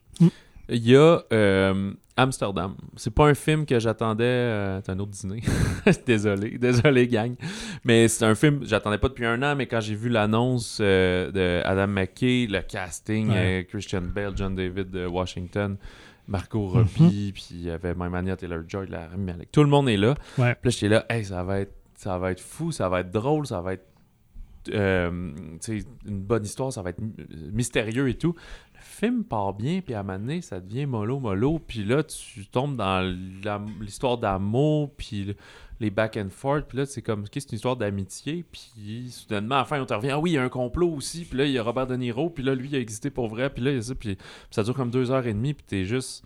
Il y a euh, Amsterdam. C'est pas un film que j'attendais. euh, c'est un autre dîner. désolé, désolé, gang. Mais c'est un film, j'attendais pas depuis un an, mais quand j'ai vu l'annonce euh, de Adam McKay, le casting, Ouais. euh, Christian Bale, John David de Washington, Margot Mhm. Robbie, puis il y avait même Anya Taylor-Joy, la Malek. Tout le monde est là. Ouais. Puis là, j'étais là, hey, ça va être, ça va être fou, ça va être drôle, ça va être euh, une bonne histoire, ça va être my- mystérieux et tout. Le film part bien, puis à un moment donné, ça devient mollo mollo, puis là, tu tombes dans l'histoire d'amour, puis les back and forth, puis là, c'est comme, ok, c'est une histoire d'amitié, puis soudainement, à la fin, on te revient, ah oui, il y a un complot aussi, puis là, il y a Robert De Niro, puis là, lui, il a existé pour vrai, puis là, il y a ça, puis ça dure comme deux heures et demie, puis t'es juste...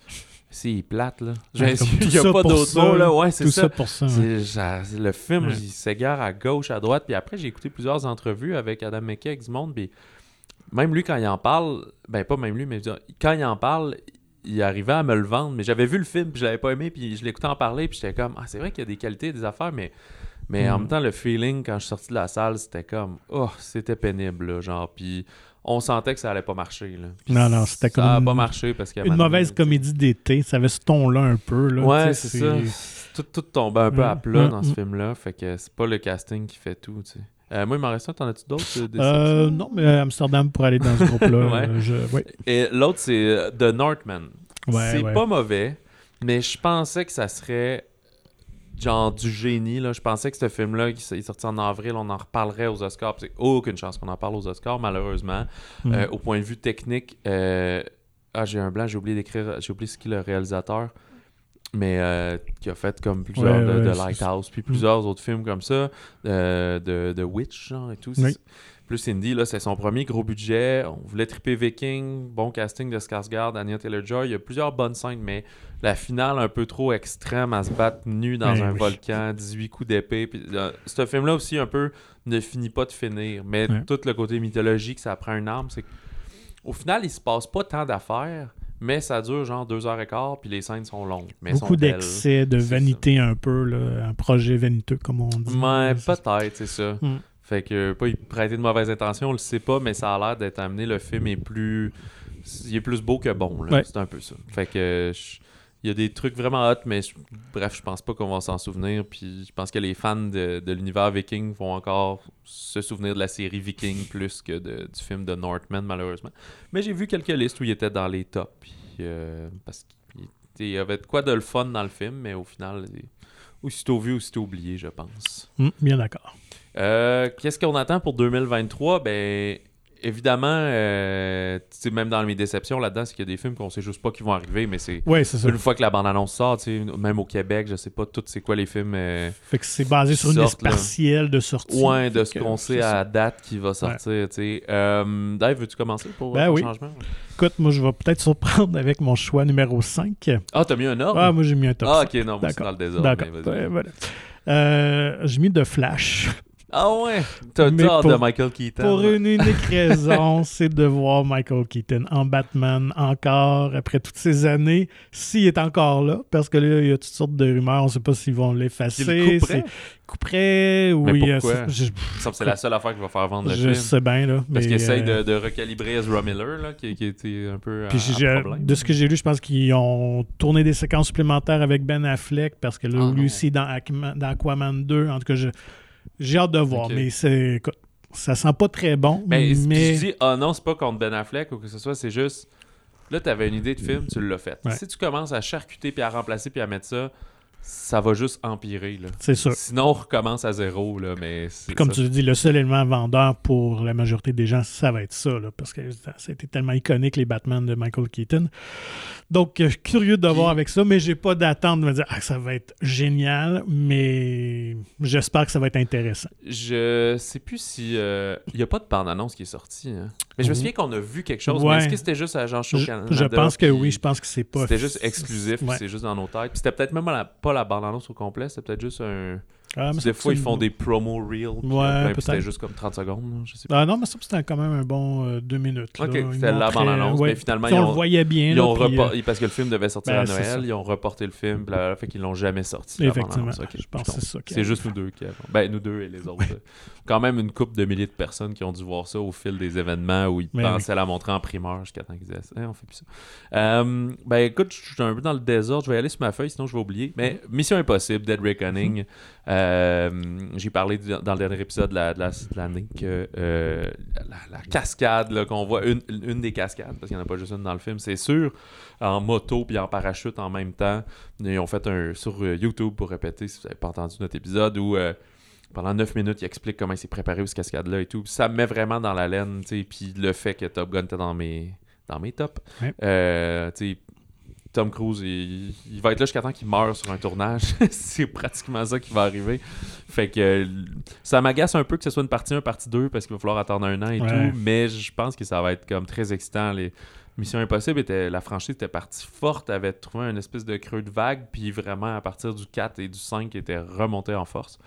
C'est plate, là. Ouais, Il n'y a pas ça, mots, là. Ouais, c'est Tout ça. ça pour ça. le film, Ouais. il s'égare à gauche, à droite. Puis après, j'ai écouté plusieurs entrevues avec Adam McKay, avec du monde. Puis même lui, quand il en parle, ben pas même lui, mais quand il en parle, il arrivait à me le vendre. Mais j'avais vu le film, puis je l'avais pas aimé. Puis je l'écoutais en parler, puis j'étais comme, ah, c'est vrai qu'il y a des qualités, des affaires, mais. Mais en Mm. même temps, le feeling, quand je suis sorti de la salle, c'était comme, oh, c'était pénible, là, genre. Puis on sentait que ça allait pas marcher, là. Puis Non, non, c'était comme Ça a une- pas marché parce qu'il Une mauvaise comédie d'été, ça avait ce ton-là un peu. Là, Ouais, c'est ça. Tout, tout tombait un peu à Mm, plat mm, dans ce film-là. Fait que c'est pas le casting qui fait tout, tu sais. Euh, moi, il m'en reste un. T'en as-tu d'autres euh? Euh, non, mais Amsterdam pour aller dans ce groupe-là. Ouais. euh, je- ouais. Et l'autre, c'est The Northman. Ouais, c'est ouais. pas mauvais, mais je pensais que ça serait genre du génie. Là. Je pensais que ce film-là, qui est sorti en avril, on en reparlerait aux Oscars. C'est aucune chance qu'on en parle aux Oscars, malheureusement. Mm. Euh, au point de vue technique, ah, j'ai un blanc, j'ai oublié d'écrire, j'ai oublié ce qui est le réalisateur, mais euh, qui a fait comme plusieurs Ouais, de, ouais, de c'est- Lighthouse, puis plusieurs autres films comme ça, euh, de, de Witch, genre et tout. Oui. Plus Indy, là, c'est son premier gros budget. On voulait triper Viking, bon casting de Skarsgård, Anya Taylor-Joy. Il y a plusieurs bonnes scènes, mais la finale un peu trop extrême à se battre nu dans un oui. volcan, 18 coups d'épée. Puis, euh, ce film-là aussi un peu ne finit pas de finir, mais Ouais. tout le côté mythologique, ça prend une arme, c'est au final, il se passe pas tant d'affaires, mais ça dure genre deux heures et quart, puis les scènes sont longues. Mais Beaucoup d'excès, de ça. vanité un peu, là, un projet vaniteux, comme on dit. C'est- peut-être, c'est ça. Mm. Fait que pas prêter de mauvaises intentions, on le sait pas, mais ça a l'air d'être amené. Le film est plus. Il est plus beau que bon, là. Ouais. C'est un peu ça. Fait que. je- Il y a des trucs vraiment hot, mais je- bref, je pense pas qu'on va s'en souvenir. Puis je pense que les fans de, de l'univers Viking vont encore se souvenir de la série Viking plus que de- du film de Northman, malheureusement. Mais j'ai vu quelques listes où il était dans les tops. Puis, euh, parce qu'il y avait de quoi de le fun dans le film, mais au final, aussitôt vu, aussitôt oublié, je pense. Mm, bien d'accord. Euh, Qu'est-ce qu'on attend pour 2023? Ben, évidemment, euh, même dans mes déceptions là-dedans, c'est qu'il y a des films qu'on sait juste pas qui vont arriver, mais c'est Ouais, une fois que la bande-annonce sort, même au Québec, je sais pas tout c'est quoi les films. euh, Fait que c'est basé sur une liste partielle de sortie. Ouais, de ce qu'on sait à date qui va sortir, tu sais. Euh, Dave, veux-tu commencer pour Ben oui. changement? Écoute, moi, je vais peut-être surprendre avec mon choix numéro 5. Ah, t'as mis un ordre? Ah, moi, j'ai mis un top Ah, 5. ok, non, c'est dans le désordre. D'accord. Ouais, voilà. J'ai mis de Flash. Ah ouais, t'as tort de Michael Keaton. Pour une unique raison, c'est de voir Michael Keaton en Batman encore après toutes ces années, s'il est encore là, parce que là, il y a toutes sortes de rumeurs, on ne sait pas s'ils vont l'effacer. Il le couperait? ou a- pourquoi? je, c'est la seule affaire qui va faire vendre le je film. sais bien, là. Parce mais, qu'il essaye euh, de, de recalibrer Ezra Miller, là, qui, qui était un peu Puis à problème. de ce que j'ai lu, je pense qu'ils ont tourné des séquences supplémentaires avec Ben Affleck parce que là, Ah, lui aussi dans, Aquaman- dans Aquaman 2, en tout cas, je- j'ai hâte de voir. Mais c'est, ça sent pas très bon. Mais, Mais, puis je dis, ah non, c'est pas contre Ben Affleck ou que ce soit, c'est juste. Là, tu avais une idée de film, tu l'as faite. Ouais. Si tu commences à charcuter puis à remplacer puis à mettre ça, ça va juste empirer. Là. C'est sûr. Sinon, on recommence à zéro. Là, mais Puis comme ça. tu le dis, le seul élément vendeur pour la majorité des gens, ça va être ça, là, parce que ça ça a été tellement iconique, les Batman de Michael Keaton. Donc, euh, je suis curieux de voir avec ça, mais j'ai pas d'attente de me dire ah, ça va être génial, mais j'espère que ça va être intéressant. Je sais plus si. euh, Il n'y a pas de bande-annonce qui est sortie. hein. Mais je me Mhm. souviens qu'on a vu quelque chose. Ouais. Mais est-ce que c'était juste à Jean Show Je, Canada? je pense que oui, je pense que c'est pas. C'était juste exclusif, Ouais. c'est juste dans nos têtes. Puis c'était peut-être même la- pas la bande-annonce au complet, c'était peut-être juste un. Ah, des fois, ils font des promo reels. Ouais, c'était juste comme 30 secondes. là, je sais pas. Ah non, mais ça, c'était quand même un bon euh, deux minutes. là. Ok, c'était la montraient, bande-annonce, ouais. mais finalement, Puis ils on ont- le voyait bien. Ils là, ont puis, repor- euh, Parce que le film devait sortir ben, à Noël, ils ont reporté le film, blablabla, fait qu'ils l'ont jamais sorti. Effectivement. je pense c'est ça. C'est juste nous deux qui avons. Ben, nous deux et les autres. Quand même une couple de milliers de personnes qui ont dû voir ça au fil des événements où ils Mais pensaient la montrer en primeur jusqu'à temps qu'ils disaient Eh, on fait plus ça. Euh, ben écoute, je suis un peu dans le désordre. Je vais aller sur ma feuille, sinon je vais oublier. Mais Mission Impossible, Dead Reckoning. Euh, J'ai parlé du- dans le dernier épisode de la- de la- de l'année que euh, la, la cascade là, qu'on voit, une, une des cascades, parce qu'il n'y en a pas juste une dans le film, c'est sûr, en moto puis en parachute en même temps. Ils ont fait un sur euh, YouTube pour répéter, si vous n'avez pas entendu notre épisode, où euh, pendant 9 minutes, il explique comment il s'est préparé aux cascades-là et tout. Ça me met vraiment dans la laine, tu sais. Puis le fait que Top Gun était dans mes, dans mes tops. Ouais. Euh, tu sais, Tom Cruise, il, il va être là jusqu'à temps qu'il meure sur un tournage. c'est pratiquement ça qui va arriver. Fait que ça m'agace un peu que ce soit une partie 1, partie 2, parce qu'il va falloir attendre un an et Ouais. tout. Mais je pense que ça va être comme très excitant. Les Mission Impossible, était, la franchise était partie forte, avait trouvé un espèce de creux de vague, puis vraiment à partir du 4 et du 5, était remonté en force.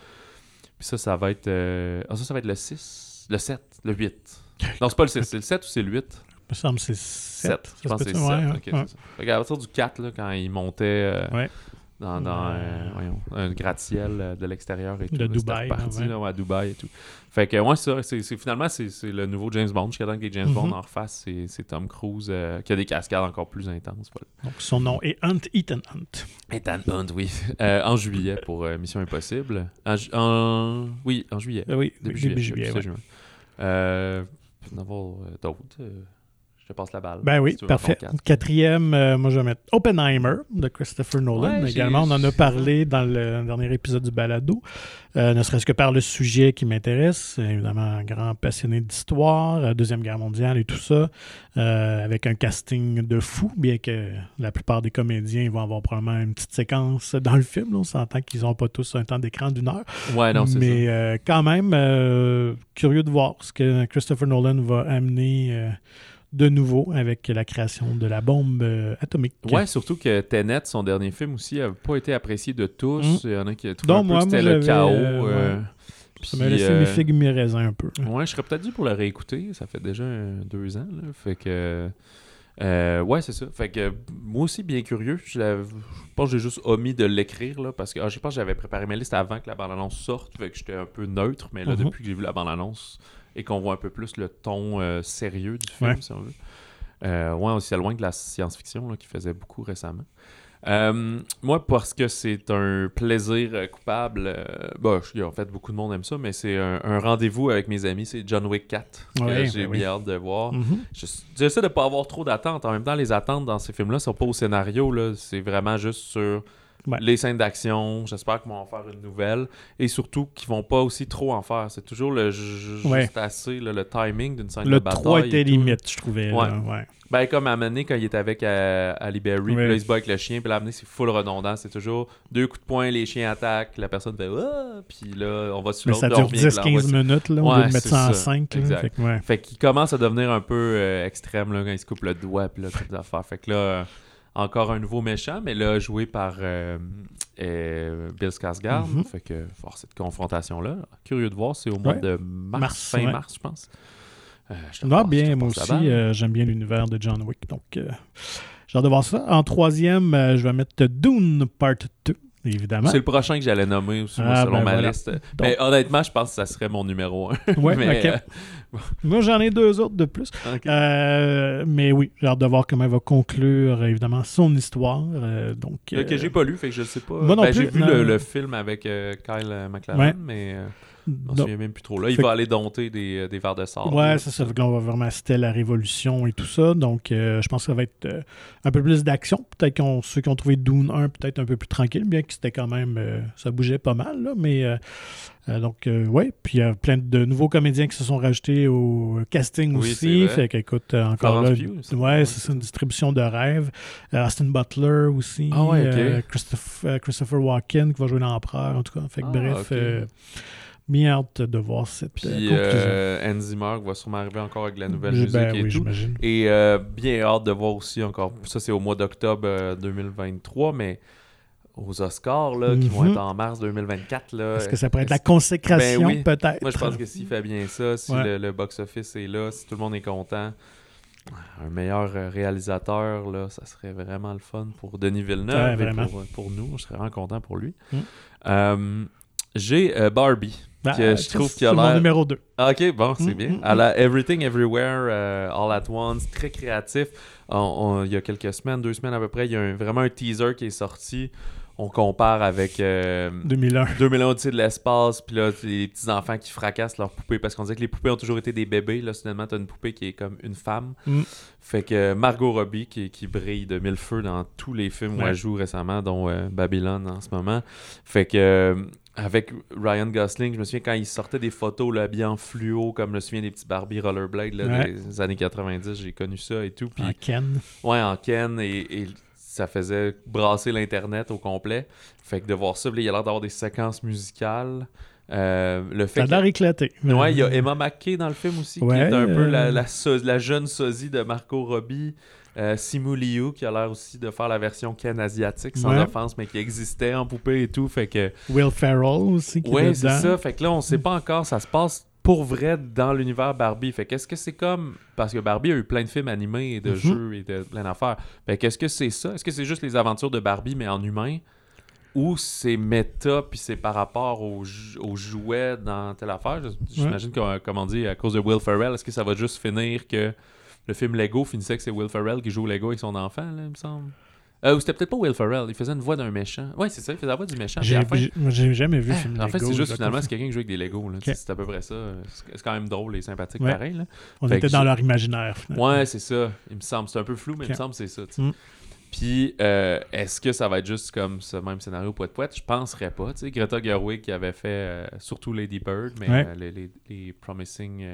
Puis ça, ça va être. euh, Ah, ça, ça va être le 6, le 7, le 8. Non, c'est pas le 6, c'est le 7 ou c'est le 8 Il me semble que c'est 7. 7. Je pense que c'est 7. Ok, c'est ça. Fait qu'à partir du 4, là, quand il montait euh, Ouais. dans, dans Ouais. euh, voyons, un gratte-ciel euh, de l'extérieur et tout. De là, Dubaï, reparti, ouais. là, ouais, à Dubaï et tout. Fait que, ouais, c'est ça. C'est, c'est- finalement, c'est, c'est le nouveau James Bond. Jusqu'à temps que James. Bond en refasse, c'est, c'est Tom Cruise euh, qui a des cascades encore plus intenses. Voilà. Donc, son nom est Hunt Ethan Hunt. Ethan Hunt, oui. Euh, en juillet pour euh, Mission Impossible. En, ju- en- Oui, en juillet. Euh, oui, Début, début juillet. juillet. c'est ouais. juin. Euh, il peut y en avoir euh, d'autres. Te passe la balle. Ben oui, si parfait. Quatrième, euh, moi je vais mettre Oppenheimer de Christopher Nolan. Ouais, Également, on en a parlé dans le dernier épisode du balado, euh, ne serait-ce que par le sujet qui m'intéresse. Évidemment, un grand passionné d'histoire, euh, Deuxième Guerre mondiale et tout ça, euh, avec un casting de fou, bien que la plupart des comédiens vont avoir probablement une petite séquence dans le film. là. On s'entend qu'ils n'ont pas tous un temps d'écran d'une heure. Ouais, non, c'est Mais ça. quand même, curieux de voir ce que Christopher Nolan va amener de nouveau avec la création de la bombe euh, atomique. Ouais, surtout que Tenet, son dernier film aussi, n'a pas été apprécié de tous. Mm. Il y en a qui ont trouvé Donc, un peu moi, que c'était le chaos. euh, euh, Ça m'a laissé mes figues mes raisins un peu. Ouais, je serais peut-être dû pour le réécouter. Ça fait déjà deux ans. Là. Fait que. euh, ouais, c'est ça. Fait que moi aussi, bien curieux. Je pense que j'ai juste omis de l'écrire là, parce que ah, je pense que j'avais préparé ma liste avant que la bande-annonce sorte. Fait que j'étais un peu neutre. Mais là, Mhm. depuis que j'ai vu la bande-annonce et qu'on voit un peu plus le ton euh, sérieux du film, Ouais. si on veut. Euh, ouais, c'est loin de la science-fiction qui faisait beaucoup récemment. Euh, moi, parce que c'est un plaisir euh, coupable, bah, je- en fait, beaucoup de monde aime ça, mais c'est un, un rendez-vous avec mes amis, c'est John Wick 4, que Ouais, j'ai ben oui. bien hâte de voir. Mhm. Je- J'essaie de pas avoir trop d'attentes. En même temps, les attentes dans ces films-là sont pas au scénario, c'est vraiment juste sur Ouais. les scènes d'action. J'espère qu'ils vont en faire une nouvelle. Et surtout qu'ils vont pas aussi trop en faire. C'est toujours le Ouais. juste assez, là, le timing d'une scène de Le bataille. 3 et était tout. limite, je trouvais. Ouais. là, ouais. Ben, comme à Mané, quand il est avec euh, Ali Berry, puis là, il se bat avec le chien, puis là, à c'est full redondant. C'est toujours deux coups de poing, les chiens attaquent, la personne fait Ah! puis là, on va sur l'autre. ça on dure revient, puis là, on 10-15 va- minutes, là, lieu de mettre ça en ça. 5. Exact. Fait qu'il commence à devenir un peu euh, extrême là, quand il se coupe le doigt, puis là, toutes les affaires. Fait que là, encore un nouveau méchant, mais là, joué par euh, euh, Bill Skarsgård. Mhm. Fait que, cette confrontation-là. Curieux de voir, c'est au mois Ouais. de mars, Mars, fin ouais. mars, je pense. Euh, je Non, je bien, moi aussi, j'aime bien l'univers de John Wick. Donc, j'ai hâte de voir ça. En troisième, je vais mettre Dune Part 2, évidemment. C'est le prochain que j'allais nommer aussi, Ah, selon ben ma voilà. liste. mais honnêtement, je pense que ça serait mon numéro 1. Ouais, mais, ok. euh, Moi, j'en ai deux autres de plus. Euh, mais oui, j'ai hâte de voir comment elle va conclure, évidemment, son histoire. Euh, donc, que j'ai pas lu, fait que je sais pas. Moi non Ben, J'ai vu le, le film avec Kyle Ouais. mais Je souviens même plus trop. Là, il Fait va aller dompter des, euh, des verres de sable. Ouais, c'est ça. On va vraiment citer la Révolution et tout ça. Donc, euh, je pense que ça va être euh, un peu plus d'action. Peut-être qu'on ceux qui ont trouvé Dune 1 peut-être un peu plus tranquille, bien que c'était quand même. euh, ça bougeait pas mal, là. Mais donc, ouais. Puis il y a plein de nouveaux comédiens qui se sont rajoutés au casting Oui, aussi. Fait qu'écoute, encore Florence là. Pugh, ça. ouais, c'est ça, une distribution de rêve. Austin Butler aussi. Ah ouais, ok. Christophe- Christopher Walken qui va jouer l'empereur, en tout cas. Fait que Ah, bref. Euh, bien hâte de voir cette euh, Puis conclusion. euh, va sûrement arriver encore avec la nouvelle musique Ben et oui, tout. j'imagine. Et euh, bien hâte de voir aussi encore. Ça, c'est au mois d'octobre euh, 2023, mais aux Oscars, là, qui vont Mhm. être en mars 2024. Là, Est-ce que ça pourrait être la consécration, Ben oui. peut-être? Moi, je pense que s'il fait bien ça, si Ouais. le, le box-office est là, si tout le monde est content, un meilleur euh, réalisateur, là, ça serait vraiment le fun pour Denis Villeneuve Ouais, et pour, pour nous. Je serais vraiment content pour lui. Mm. Euh, J'ai euh, Barbie. Que je trouve qu'il a l'air- numéro 2. Ah, ok, bon, c'est Mm, bien. mm, À la Everything Everywhere euh, All at Once, très créatif. On- on- il y a quelques semaines, deux semaines à peu près, il y a un- vraiment un teaser qui est sorti. On compare avec euh, 2001. 2001 Odyssée de l'espace, puis là, les petits enfants qui fracassent leurs poupées parce qu'on disait que les poupées ont toujours été des bébés. Là, soudainement, t'as une poupée qui est comme une femme. Mm. Fait que Margot Robbie, qui, qui brille de mille feux dans tous les films où Ouais. elle joue récemment, dont euh, Babylone en ce moment. Fait que. Avec Ryan Gosling, je me souviens quand il sortait des photos là, habillés en fluo, comme je me souviens des petits Barbie rollerblades là, Ouais. des années 90, j'ai connu ça et tout. Puis, En Ken. Ouais, en Ken, et, et ça faisait brasser l'Internet au complet. Fait que de voir ça, il y a l'air d'avoir des séquences musicales. Euh, le fait Ça a l'air éclaté. Ouais, il y a Emma McKay dans le film aussi, qui est un peu la, euh, la, so- la jeune sosie de Marco Robbie. Euh, Simu Liu, qui a l'air aussi de faire la version Ken asiatique, sans Ouais. offense, mais qui existait en poupée et tout. Fait que, Will Ferrell aussi ouais, c'est ça. Fait que là, on sait pas encore, ça se passe pour vrai dans l'univers Barbie. Fait qu'est-ce que c'est comme. Parce que Barbie a eu plein de films animés et de Mhm. jeux et de plein d'affaires. Fait qu'est-ce que c'est ça? Est-ce que c'est juste les aventures de Barbie, mais en humain? Ou c'est méta, puis c'est par rapport aux, jou- aux jouets dans telle affaire? J'imagine que, comme on dit, à cause de Will Ferrell, est-ce que ça va juste finir que le film Lego finissait que c'est Will Ferrell qui joue Lego avec son enfant, là, il me semble? Euh, ou c'était peut-être pas Will Ferrell, il faisait une voix d'un méchant. Ouais, c'est ça, il faisait la voix du méchant. J'ai fin- jamais vu Ah, film en fait, c'est juste finalement, c'est quelqu'un qui joue avec des Lego. là. Ok. C'est à peu près ça. C'est quand même drôle et sympathique Ouais. pareil. Là. On Fait était dans leur imaginaire. finalement. Ouais, c'est ça. Il me semble. C'est un peu flou, mais il me semble que c'est ça. Mm. Puis, euh, est-ce que ça va être juste comme ce même scénario poète poète? Je penserais pas. Tu sais, Greta Gerwig qui avait fait euh, surtout Lady Bird, mais Ouais. euh, les, les- les Promising.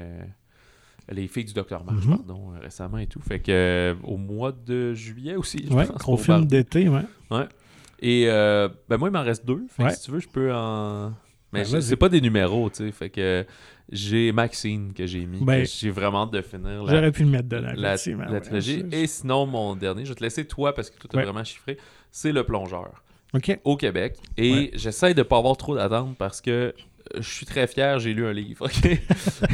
Les filles du Docteur March, Mhm. pardon, euh, récemment et tout. Fait que euh, au mois de juillet aussi, je Ouais, pense. gros film d'été, ouais. Et euh, ben moi, il m'en reste deux. Fait que Ouais. si tu veux, je peux en. Mais Ben, c'est pas des numéros, tu sais. Fait que j'ai Maxine que j'ai mis. Ben, j'ai vraiment hâte de finir J'aurais pu le mettre dedans, la, la ouais. trilogie. Et sinon, mon dernier, je vais te laisser toi parce que tout est Ouais. vraiment chiffré. C'est Le Plongeur OK. au Québec. Et Ouais. j'essaie de pas avoir trop d'attente parce que je suis très fier, j'ai lu un livre.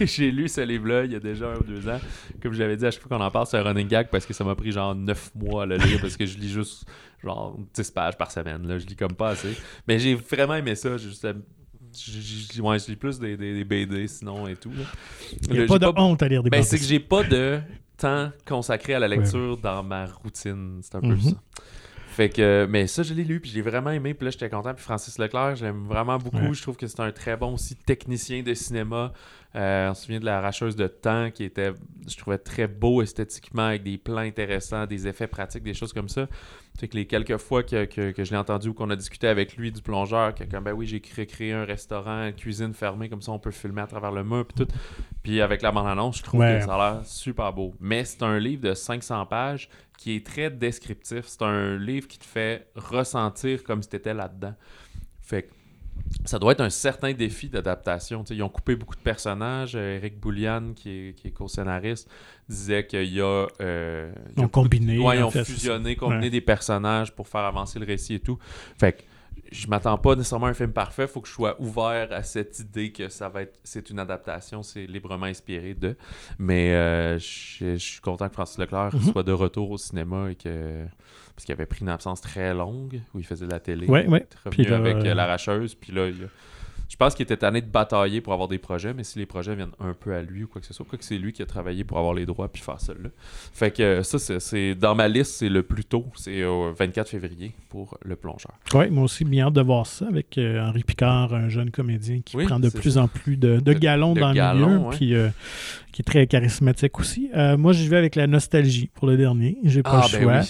j'ai lu ce livre-là il y a déjà un ou deux ans. Comme je l'avais dit, à chaque fois qu'on en parle, c'est un running gag parce que ça m'a pris genre neuf mois à le lire parce que je lis juste genre 10 pages par semaine. Là. Je lis comme pas assez. Mais j'ai vraiment aimé ça. J'ai juste- je- je- ouais, je lis plus des, des- des BD sinon et tout. là. Il n'y a pas de honte à lire des ben, bandes c'est que j'ai pas de temps consacré à la lecture dans ma routine. C'est un peu Mhm. ça. Fait que, mais ça, je l'ai lu, puis j'ai vraiment aimé, puis là, j'étais content. Puis Francis Leclerc, j'aime vraiment beaucoup. Ouais. Je trouve que c'est un très bon aussi technicien de cinéma. Euh, on se souvient de l'arracheuse de temps, qui était, je trouvais très beau esthétiquement, avec des plans intéressants, des effets pratiques, des choses comme ça. Fait que les quelques fois que, que, que je l'ai entendu ou qu'on a discuté avec lui du plongeur, que comme ben oui, j'ai cré- créé un restaurant, une cuisine fermée, comme ça on peut filmer à travers le mur, puis tout. Puis avec la bande-annonce, je trouve Ouais. que ça a l'air super beau. Mais c'est un livre de 500 pages qui est très descriptif. C'est un livre qui te fait ressentir comme si tu étais là-dedans. Fait que ça doit être un certain défi d'adaptation. Ils ont coupé beaucoup de personnages. Euh, Eric Boulian, qui est, qui est co-scénariste, disait qu'il y a. euh, il Ils ont combiné. Ouais, ils ont fait, fusionné, combiné Ouais. des personnages pour faire avancer le récit et tout. Fait que je m'attends pas nécessairement à un film parfait. faut que je sois ouvert à cette idée que ça va être c'est une adaptation, c'est librement inspiré de. Mais euh, je je suis content que Francis Leclerc Mhm. soit de retour au cinéma et que. Parce qu'il avait pris une absence très longue où il faisait de la télé. Est revenu Puis là, avec euh, euh, l'arracheuse. Puis là, il Je pense qu'il était tanné de batailler pour avoir des projets, mais si les projets viennent un peu à lui ou quoi que ce soit, quoi que c'est lui qui a travaillé pour avoir les droits puis faire ça là. Fait que euh, ça, c'est- dans ma liste, c'est le plus tôt, c'est au 24 février pour le plongeur. Oui, moi aussi, bien hâte de voir ça avec euh, Henri Picard, un jeune comédien qui Oui, prend de plus ça. en plus de, galons de dans galons, le milieu, ouais. puis euh, qui est très charismatique aussi. Euh, moi, j'y vais avec la nostalgie pour le dernier. J'ai pas le choix. oui,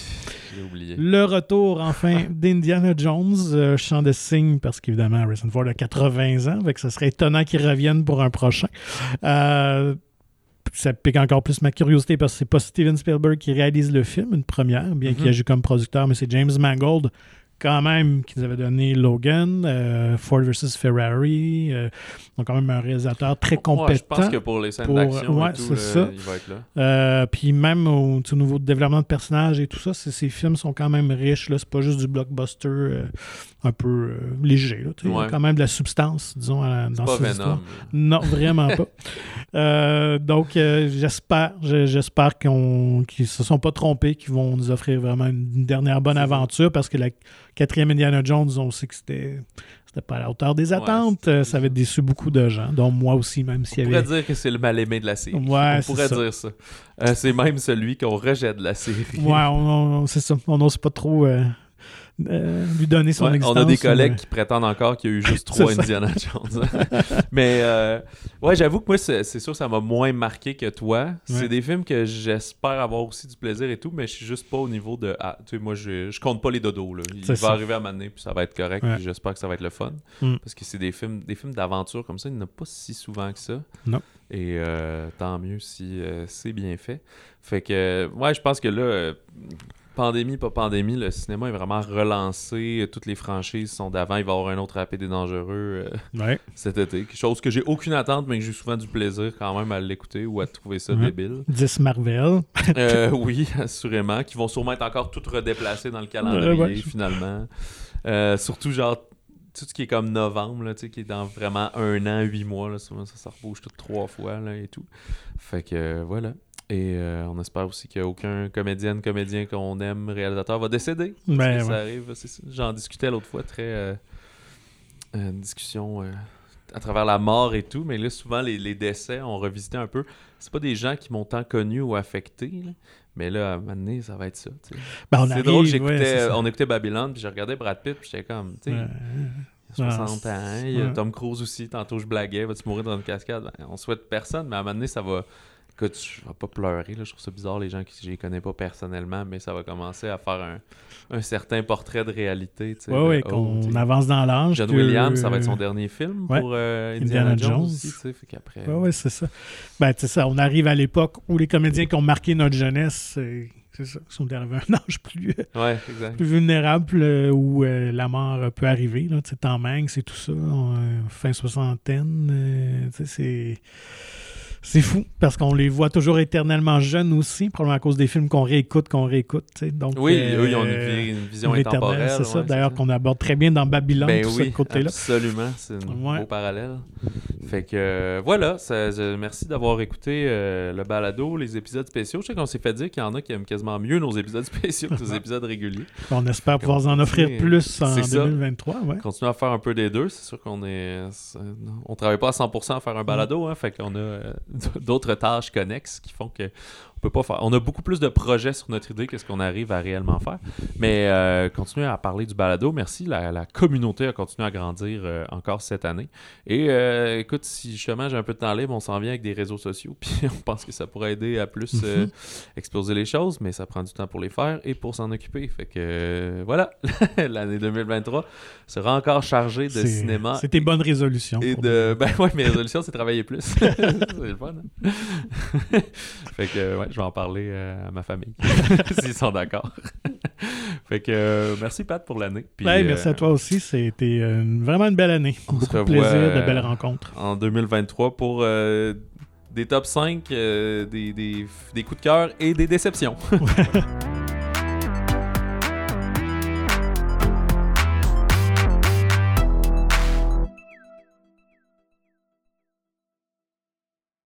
j'ai oublié. Le retour, enfin, d'Indiana Jones, euh, chant de signe, parce qu'évidemment, Harrison Ford a 80 ans, que ce serait étonnant qu'il revienne pour un prochain. Euh, ça pique encore plus ma curiosité parce que c'est pas Steven Spielberg qui réalise le film, une première, bien qu'il Mhm. agit comme producteur, mais c'est James Mangold quand même qui nous avait donné Logan, euh, Ford vs Ferrari, euh, donc quand même un réalisateur très compétent. Ouais, je pense que pour les scènes pour- d'action ouais, et tout, c'est ça. il va être là. Euh, puis même au, niveau de développement de personnages et tout ça, c'est- ces films sont quand même riches. là. C'est pas juste du blockbuster un peu léger. là. Sais, Il y a Ouais. quand même de la substance, disons, à- dans Pas ces Venom. histoires. Non, vraiment pas. Donc, j'espère, je- j'espère qu'on, qu'ils se sont pas trompés, qu'ils vont nous offrir vraiment une, une dernière bonne C'est aventure parce que la quatrième Indiana Jones, on sait que c'était, c'était pas à la hauteur des attentes. ça avait déçu beaucoup de gens, dont moi aussi, même On s'il y pourrait avait. dire que c'est le mal-aimé de la série. Ouais, on pourrait ça. dire ça. Euh, c'est même celui qu'on rejette de la série. Ouais, on, on- c'est ça. On n'ose pas trop euh, euh, lui donner son Ouais, existence. on a des collègues ou, qui prétendent encore qu'il y a eu juste trois. Indiana Jones. Mais euh, ouais, j'avoue que moi, c'est sûr ça m'a moins marqué que toi. C'est des films que j'espère avoir aussi du plaisir et tout, mais je suis juste pas au niveau de. Ah, tu sais, moi, je, je compte pas les dodos. Là. Il va ça. arriver à m'amener, puis ça va être correct, Ouais. puis j'espère que ça va être le fun. Mm. Parce que c'est des films des films d'aventure comme ça, il n'y en a pas si souvent que ça. Non. Et euh, tant mieux si c'est bien fait. Fait que, ouais, je pense que là, pandémie, pas pandémie, le cinéma est vraiment relancé. Toutes les franchises sont d'avant. Il va y avoir un autre Rapide et Dangereux euh, Ouais. cet été. Quelque chose que j'ai aucune attente, mais que j'ai souvent du plaisir quand même à l'écouter ou à trouver ça Ouais. débile. 10 Marvel. Euh, oui, assurément. Qui vont sûrement être encore toutes redéplacées dans le calendrier, Ouais, finalement. Euh, surtout, genre, tout ce qui est comme novembre, là, tu sais, qui est dans vraiment un an, huit mois. Là, souvent, ça, ça rebouge toutes trois fois là, et tout. Fait que voilà. Et euh, on espère aussi qu'aucun comédienne, comédien qu'on aime, réalisateur va décéder. Ben, que ça ouais. arrive. c'est ça. J'en discutais l'autre fois, très. euh, une discussion euh, à travers la mort et tout, mais là, souvent, les, les décès, on revisité un peu. C'est pas des gens qui m'ont tant connu ou affecté, là, mais là, à un moment donné, ça va être ça. Ben, c'est drôle, ouais, j'écoutais, on écoutait Babylone, puis je regardais Brad Pitt, puis j'étais comme, tu sais, Ouais. il a Ah, 60 ans, il y a ouais. Tom Cruise aussi, tantôt je blaguais, va-tu mourir dans une cascade? Ben, on souhaite personne, mais à un moment donné, ça va. Écoute, je vais pas pleurer, là, je trouve ça bizarre, les gens qui je les connais pas personnellement, mais ça va commencer à faire un, un certain portrait de réalité. ouais, oh, qu'on avance dans l'âge. John que- Williams, ça va être son dernier film Ouais. pour euh, Indiana, Indiana Jones, qu'après... Ouais, ouais, c'est ça. Ben, c'est ça. On arrive à l'époque où les comédiens qui ont marqué notre jeunesse, c'est c'est ça, ils sont arrivés à un âge plus, Ouais, exact. plus vulnérable euh, où euh, la mort euh, peut arriver. Là, Tom Hanks et tout ça, on, euh, fin soixantaine, euh, c'est. C'est fou, parce qu'on les voit toujours éternellement jeunes aussi, probablement à cause des films qu'on réécoute, qu'on réécoute. Donc, Oui, euh, eux, ils ont une, vi- une vision intemporelle. C'est ça, d'ailleurs, qu'on aborde très bien dans Babylone, Ben tout oui, ce côté-là. absolument. C'est un Ouais. beau parallèle. Fait que euh, voilà, ça- je- merci d'avoir écouté euh, le balado, les épisodes spéciaux. Je sais qu'on s'est fait dire qu'il y en a qui aiment quasiment mieux nos épisodes spéciaux que nos épisodes réguliers. On espère pouvoir en offrir plus en c'est ça. 2023. Ouais. Continuer à faire un peu des deux. C'est sûr qu'on est. On travaille pas à 100% à faire un balado, hein, fait qu'on a euh, d'autres tâches connexes qui font que. On peut pas faire. On a beaucoup plus de projets sur notre idée que ce qu'on arrive à réellement faire. Mais euh, continuer à parler du balado. Merci. La, la communauté a continué à grandir euh, encore cette année. Et euh, écoute, si justement j'ai un peu de temps libre, on s'en vient avec des réseaux sociaux. Puis on pense que ça pourrait aider à plus euh, exploser les choses, mais ça prend du temps pour les faire et pour s'en occuper. Fait que voilà, l'année 2023 sera encore chargée de cinéma. C'est tes bonnes résolutions. Et de. Ben ouais, mes résolutions, c'est travailler plus. c'est le fun. hein? fait que, ouais, je vais en parler euh, à ma famille. S'ils sont d'accord. fait que, euh, merci Pat pour l'année. Ouais, merci euh, à toi aussi. C'était euh, vraiment une belle année. on se Beaucoup de revoit, plaisir, de belles rencontres. En 2023 pour des top 5, euh, des, des, des coups de cœur et des déceptions.